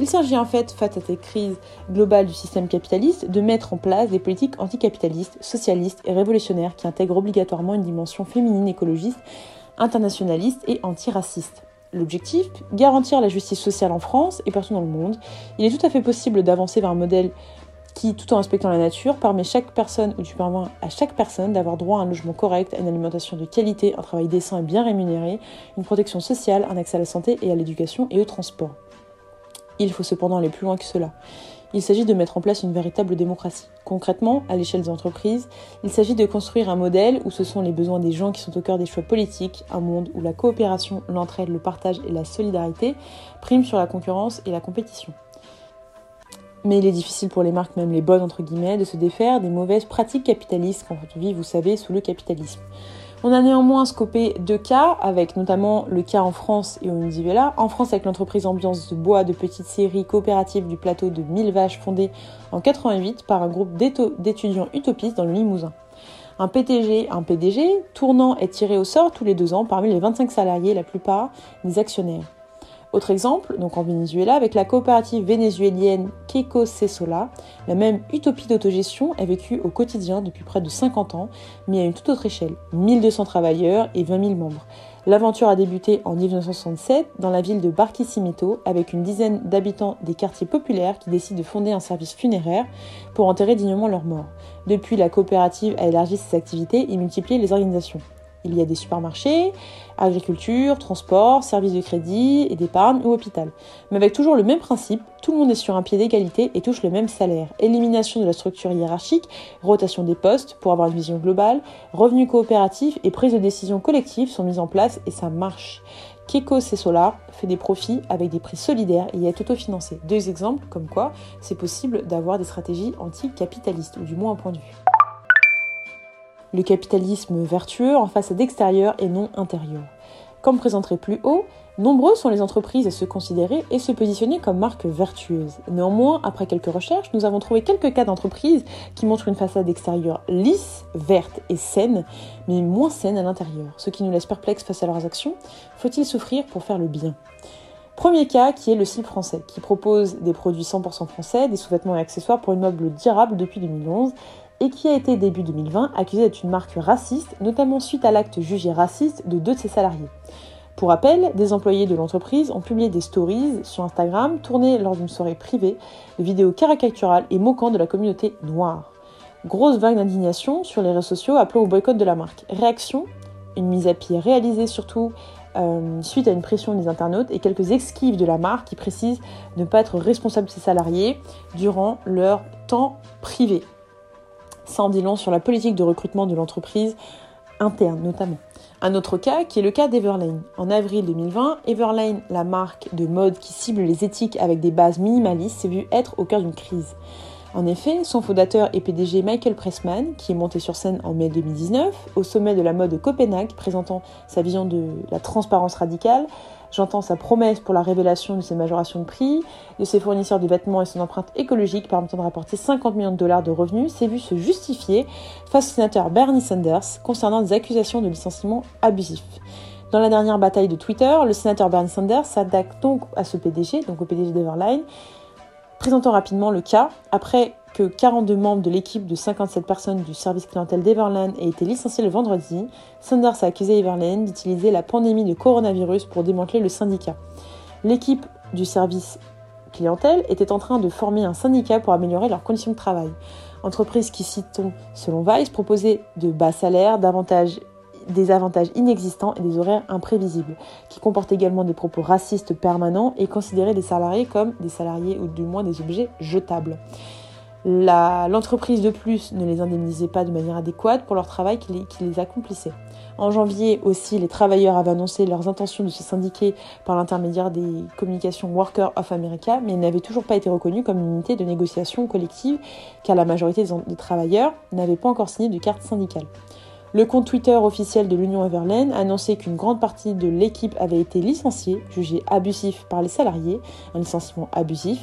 Speaker 1: Il s'agit en fait, face à cette crise globale du système capitaliste, de mettre en place des politiques anticapitalistes, socialistes et révolutionnaires qui intègrent obligatoirement une dimension féminine écologiste, internationaliste et antiraciste. L'objectif? Garantir la justice sociale en France et partout dans le monde. Il est tout à fait possible d'avancer vers un modèle qui, tout en respectant la nature, permet chaque personne ou du permet à chaque personne d'avoir droit à un logement correct, à une alimentation de qualité, un travail décent et bien rémunéré, une protection sociale, un accès à la santé et à l'éducation et au transport. Il faut cependant aller plus loin que cela. Il s'agit de mettre en place une véritable démocratie. Concrètement, à l'échelle des entreprises, il s'agit de construire un modèle où ce sont les besoins des gens qui sont au cœur des choix politiques, un monde où la coopération, l'entraide, le partage et la solidarité priment sur la concurrence et la compétition. Mais il est difficile pour les marques, même les bonnes entre guillemets, de se défaire des mauvaises pratiques capitalistes quand on vit, vous savez, sous le capitalisme. On a néanmoins scopé deux cas, avec notamment le cas en France et au Venezuela. En France, avec l'entreprise Ambiance de Bois de petite série coopérative du plateau de 1000 vaches fondée en 88 par un groupe d'étudiants utopistes dans le Limousin. Un PTG, un PDG tournant est tiré au sort tous les deux ans parmi les 25 salariés, la plupart des actionnaires. Autre exemple, donc en Venezuela, avec la coopérative vénézuélienne Keiko Cesola, la même utopie d'autogestion est vécue au quotidien depuis près de 50 ans, mais à une toute autre échelle, 1200 travailleurs et 20 000 membres. L'aventure a débuté en 1967 dans la ville de Barquisimeto avec une dizaine d'habitants des quartiers populaires qui décident de fonder un service funéraire pour enterrer dignement leurs morts. Depuis, la coopérative a élargi ses activités et multiplié les organisations. Il y a des supermarchés, agriculture, transport, services de crédit et d'épargne ou hôpital. Mais avec toujours le même principe, tout le monde est sur un pied d'égalité et touche le même salaire. Élimination de la structure hiérarchique, rotation des postes pour avoir une vision globale, revenus coopératifs et prise de décision collective sont mis en place et ça marche. Keiko Solar fait des profits avec des prix solidaires et est autofinancé. Deux exemples comme quoi c'est possible d'avoir des stratégies anticapitalistes, ou du moins un point de vue. Le capitalisme vertueux en façade extérieure et non intérieure. Comme présenté plus haut, nombreuses sont les entreprises à se considérer et se positionner comme marque vertueuse. Néanmoins, après quelques recherches, nous avons trouvé quelques cas d'entreprises qui montrent une façade extérieure lisse, verte et saine, mais moins saine à l'intérieur, ce qui nous laisse perplexes face à leurs actions. Faut-il souffrir pour faire le bien? Premier cas qui est le slip français, qui propose des produits 100% français, des sous-vêtements et accessoires pour une meuble durable depuis 2011 et qui a été début 2020 accusé d'être une marque raciste, notamment suite à l'acte jugé raciste de deux de ses salariés. Pour rappel, des employés de l'entreprise ont publié des stories sur Instagram tournées lors d'une soirée privée de vidéos caricaturales et moquant de la communauté noire. Grosse vague d'indignation sur les réseaux sociaux appelant au boycott de la marque. Réaction Une mise à pied réalisée surtout euh, suite à une pression des internautes et quelques esquives de la marque qui précisent ne pas être responsable de ses salariés durant leur temps privé. Ça en long sur la politique de recrutement de l'entreprise interne notamment. Un autre cas qui est le cas d'Everlane. En avril 2020, Everlane, la marque de mode qui cible les éthiques avec des bases minimalistes, s'est vue être au cœur d'une crise. En effet, son fondateur et PDG Michael Pressman, qui est monté sur scène en mai 2019, au sommet de la mode de Copenhague, présentant sa vision de la transparence radicale, J'entends sa promesse pour la révélation de ses majorations de prix, de ses fournisseurs de vêtements et son empreinte écologique permettant de rapporter 50 millions de dollars de revenus, s'est vu se justifier face au sénateur Bernie Sanders concernant des accusations de licenciement abusif. Dans la dernière bataille de Twitter, le sénateur Bernie Sanders s'attaque donc à ce PDG, donc au PDG d'Everline, présentant rapidement le cas après que 42 membres de l'équipe de 57 personnes du service clientèle d'Everland aient été licenciés le vendredi, Sanders a accusé Everland d'utiliser la pandémie de coronavirus pour démanteler le syndicat. L'équipe du service clientèle était en train de former un syndicat pour améliorer leurs conditions de travail. Entreprise qui, citons, selon Vice, proposait de bas salaires, des avantages inexistants et des horaires imprévisibles, qui comportent également des propos racistes permanents et considérait les salariés comme des salariés ou du moins des objets jetables. L'entreprise de plus ne les indemnisait pas de manière adéquate pour leur travail qui les, accomplissait. En janvier aussi, les travailleurs avaient annoncé leurs intentions de se syndiquer par l'intermédiaire des communications Worker of America, mais n'avaient toujours pas été reconnus comme une unité de négociation collective, car la majorité des travailleurs n'avaient pas encore signé de carte syndicale. Le compte Twitter officiel de l'Union Everland a annoncé qu'une grande partie de l'équipe avait été licenciée, jugée abusif par les salariés, un licenciement abusif.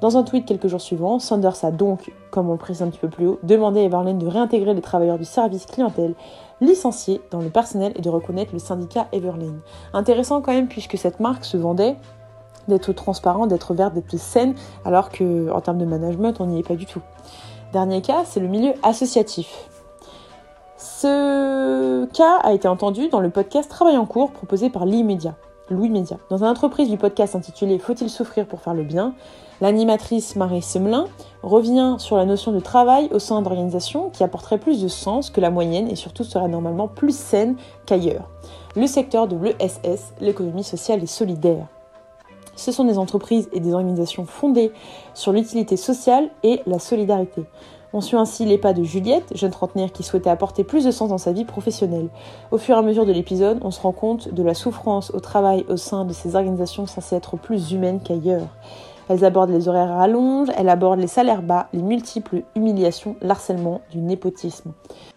Speaker 1: Dans un tweet quelques jours suivants, Sanders a donc, comme on le précise un petit peu plus haut, demandé à Everland de réintégrer les travailleurs du service clientèle licenciés dans le personnel et de reconnaître le syndicat Everlane. Intéressant quand même puisque cette marque se vendait d'être transparent, d'être verte, d'être saine, alors que en termes de management, on n'y est pas du tout. Dernier cas, c'est le milieu associatif. Ce cas a été entendu dans le podcast Travail en cours proposé par Louis Media. Louis Media. Dans une entreprise du podcast intitulé Faut-il souffrir pour faire le bien l'animatrice Marie Semelin revient sur la notion de travail au sein d'organisations qui apporterait plus de sens que la moyenne et surtout serait normalement plus saine qu'ailleurs. Le secteur de l'ESS, l'économie sociale et solidaire. Ce sont des entreprises et des organisations fondées sur l'utilité sociale et la solidarité. On suit ainsi les pas de Juliette, jeune trentenaire qui souhaitait apporter plus de sens dans sa vie professionnelle. Au fur et à mesure de l'épisode, on se rend compte de la souffrance au travail au sein de ces organisations censées être plus humaines qu'ailleurs. Elles abordent les horaires rallonges, elles abordent les salaires bas, les multiples humiliations, l'harcèlement, du népotisme.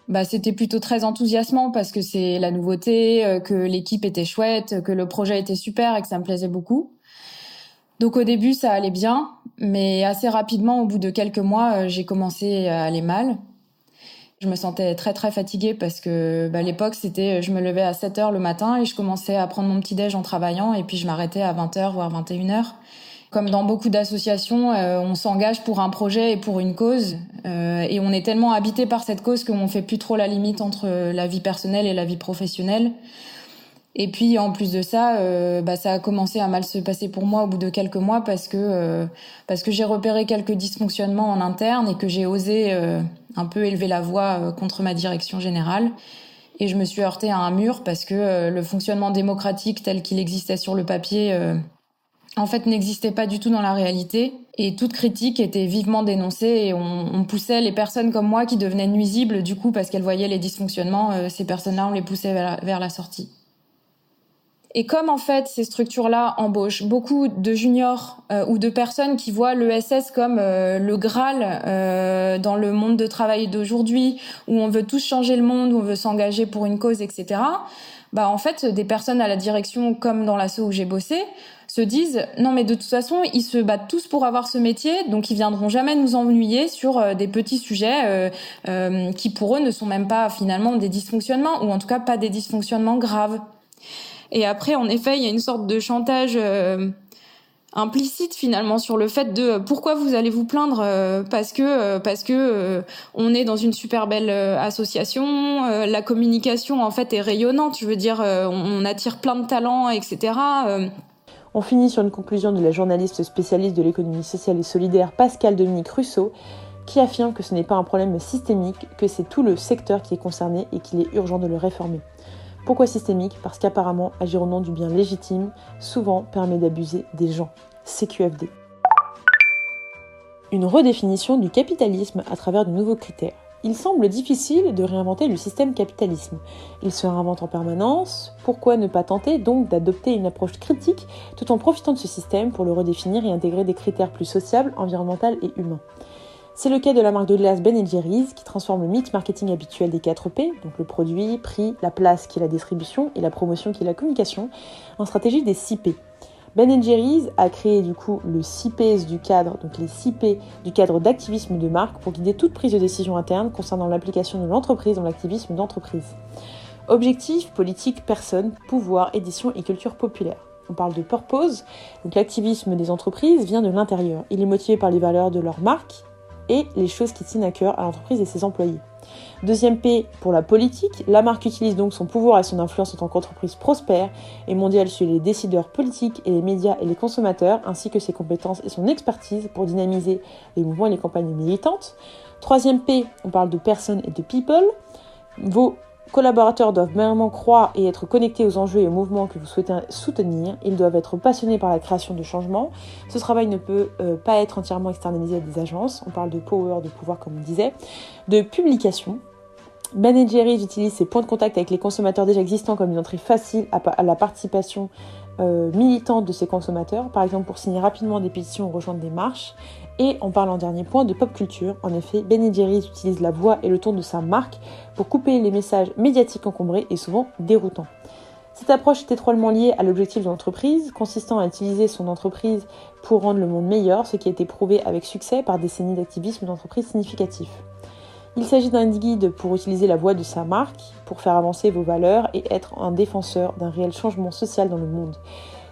Speaker 24: Bah, c'était plutôt très enthousiasmant parce que c'est la nouveauté, euh, que l'équipe était chouette, que le projet était super et que ça me plaisait beaucoup. Donc au début, ça allait bien, mais assez rapidement, au bout de quelques mois, euh, j'ai commencé à aller mal. Je me sentais très très fatiguée parce que bah, à l'époque, c'était je me levais à 7 heures le matin et je commençais à prendre mon petit déj en travaillant et puis je m'arrêtais à 20 h voire 21 h Comme dans beaucoup d'associations, euh, on s'engage pour un projet et pour une cause euh, et on est tellement habité par cette cause qu'on fait plus trop la limite entre la vie personnelle et la vie professionnelle. Et puis en plus de ça, euh, bah, ça a commencé à mal se passer pour moi au bout de quelques mois parce que euh, parce que j'ai repéré quelques dysfonctionnements en interne et que j'ai osé euh, un peu élever la voix contre ma direction générale. Et je me suis heurtée à un mur parce que le fonctionnement démocratique tel qu'il existait sur le papier, en fait, n'existait pas du tout dans la réalité. Et toute critique était vivement dénoncée et on, on, poussait les personnes comme moi qui devenaient nuisibles du coup parce qu'elles voyaient les dysfonctionnements. ces personnes-là, on les poussait vers la sortie. Et comme en fait ces structures-là embauchent beaucoup de juniors euh, ou de personnes qui voient l'ESS comme euh, le Graal euh, dans le monde de travail d'aujourd'hui, où on veut tous changer le monde, où on veut s'engager pour une cause, etc. Bah en fait, des personnes à la direction, comme dans l'assaut où j'ai bossé, se disent non mais de toute façon ils se battent tous pour avoir ce métier, donc ils viendront jamais nous ennuyer sur des petits sujets qui pour eux ne sont même pas finalement des dysfonctionnements ou en tout cas pas des dysfonctionnements graves. Et après, en effet, il y a une sorte de chantage euh, implicite finalement sur le fait de pourquoi vous allez vous plaindre euh, parce que euh, parce que on est dans une super belle association, la communication en fait est rayonnante. Je veux dire, on, attire plein de talents, etc.
Speaker 1: On finit sur une conclusion de la journaliste spécialiste de l'économie sociale et solidaire Pascal Dominique Russo qui affirme que ce n'est pas un problème systémique, que c'est tout le secteur qui est concerné et qu'il est urgent de le réformer. Pourquoi systémique? Parce qu'apparemment, agir au nom du bien légitime souvent permet d'abuser des gens. CQFD. Une redéfinition du capitalisme à travers de nouveaux critères. Il semble difficile de réinventer le système capitalisme. Il se réinvente en permanence. Pourquoi ne pas tenter donc d'adopter une approche critique tout en profitant de ce système pour le redéfinir et intégrer des critères plus sociables, environnementaux et humains? C'est le cas de la marque de glace Ben Jerry's qui transforme le mix marketing habituel des 4 P, donc le produit, prix, la place qui est la distribution et la promotion qui est la communication, en stratégie des 6 P. Ben Jerry's a créé du coup le 6 P du cadre, donc les 6 P du cadre d'activisme de marque pour guider toute prise de décision interne concernant l'application de l'entreprise dans l'activisme d'entreprise. Objectif, politique, personne, pouvoir, édition et culture populaire. On parle de purpose, donc l'activisme des entreprises vient de l'intérieur. Il est motivé par les valeurs de leur marque, et les choses qui tiennent à cœur à l'entreprise et ses employés. Deuxième P pour la politique, la marque utilise donc son pouvoir et son influence en tant qu'entreprise prospère et mondiale sur les décideurs politiques et les médias et les consommateurs, ainsi que ses compétences et son expertise pour dynamiser les mouvements et les campagnes militantes. Troisième P, on parle de personnes et de people. Vos collaborateurs doivent vraiment croire et être connectés aux enjeux et aux mouvements que vous souhaitez soutenir. Ils doivent être passionnés par la création de changements. Ce travail ne peut euh, pas être entièrement externalisé à des agences. On parle de power, de pouvoir comme on disait. De publication. Ben Jerry's utilise ses points de contact avec les consommateurs déjà existants comme une entrée facile à la participation euh, militante de ces consommateurs, par exemple pour signer rapidement des pétitions ou rejoindre des marches. Et on parle en dernier point de pop culture. En effet, Ben Jerry's utilise la voix et le ton de sa marque pour couper les messages médiatiques encombrés et souvent déroutants. Cette approche est étroitement liée à l'objectif de l'entreprise, consistant à utiliser son entreprise pour rendre le monde meilleur, ce qui a été prouvé avec succès par décennies d'activisme d'entreprise significatif. Il s'agit d'un guide pour utiliser la voix de sa marque, pour faire avancer vos valeurs et être un défenseur d'un réel changement social dans le monde.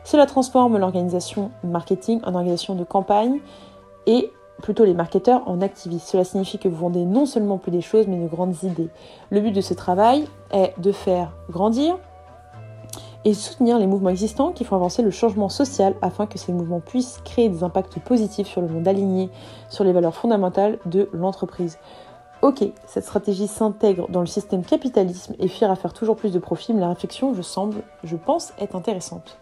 Speaker 1: Cela transforme l'organisation marketing en organisation de campagne et plutôt les marketeurs en activistes. Cela signifie que vous vendez non seulement plus des choses, mais de grandes idées. Le but de ce travail est de faire grandir et soutenir les mouvements existants qui font avancer le changement social afin que ces mouvements puissent créer des impacts positifs sur le monde aligné sur les valeurs fondamentales de l'entreprise. Ok, cette stratégie s'intègre dans le système capitalisme et fier à faire toujours plus de profit, mais la réflexion, je semble, je pense, est intéressante.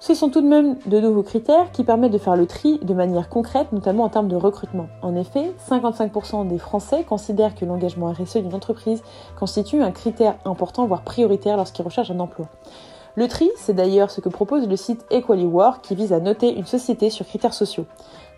Speaker 1: Ce sont tout de même de nouveaux critères qui permettent de faire le tri de manière concrète, notamment en termes de recrutement. En effet, 55% des Français considèrent que l'engagement RSE d'une entreprise constitue un critère important, voire prioritaire lorsqu'ils recherchent un emploi. Le tri, c'est d'ailleurs ce que propose le site Equally Work qui vise à noter une société sur critères sociaux.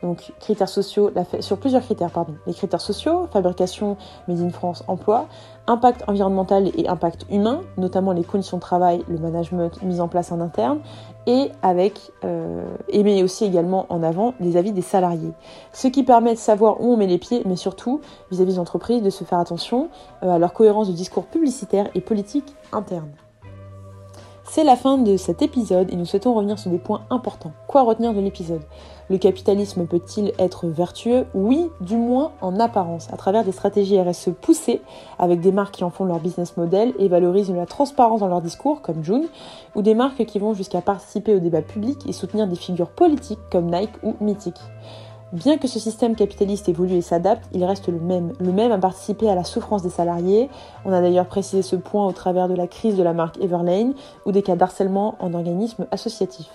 Speaker 1: Donc critères sociaux, sur plusieurs critères. Les critères sociaux, fabrication, Made in France, emploi, impact environnemental et impact humain, notamment les conditions de travail, le management mis en place en interne, et avec euh, et met aussi également en avant les avis des salariés. Ce qui permet de savoir où on met les pieds, mais surtout vis-à-vis des entreprises de se faire attention euh, à leur cohérence de discours publicitaire et politique interne. C'est la fin de cet épisode et nous souhaitons revenir sur des points importants. Quoi retenir de l'épisode? Le capitalisme peut-il être vertueux? Oui, du moins en apparence, à travers des stratégies RSE poussées, avec des marques qui en font leur business model et valorisent la transparence dans leur discours, comme June, ou des marques qui vont jusqu'à participer au débat public et soutenir des figures politiques comme Nike ou Mythic. Bien que ce système capitaliste évolue et s'adapte, il reste le même, le même à participer à la souffrance des salariés. On a d'ailleurs précisé ce point au travers de la crise de la marque Everlane ou des cas d'harcèlement en organisme associatif.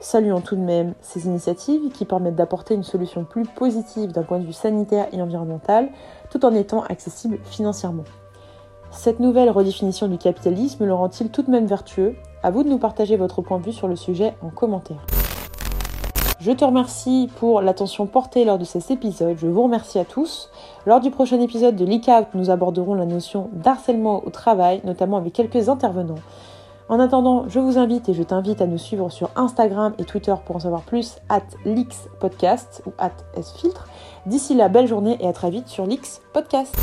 Speaker 1: Saluons tout de même ces initiatives qui permettent d'apporter une solution plus positive d'un point de vue sanitaire et environnemental tout en étant accessibles financièrement. Cette nouvelle redéfinition du capitalisme le rend-il tout de même vertueux? À vous de nous partager votre point de vue sur le sujet en commentaire. Je te remercie pour l'attention portée lors de cet épisode. Je vous remercie à tous. Lors du prochain épisode de Out, nous aborderons la notion d'harcèlement au travail, notamment avec quelques intervenants. En attendant, je vous invite et je t'invite à nous suivre sur Instagram et Twitter pour en savoir plus, at Podcast ou at Sfiltre. D'ici là, belle journée et à très vite sur Lix Podcast.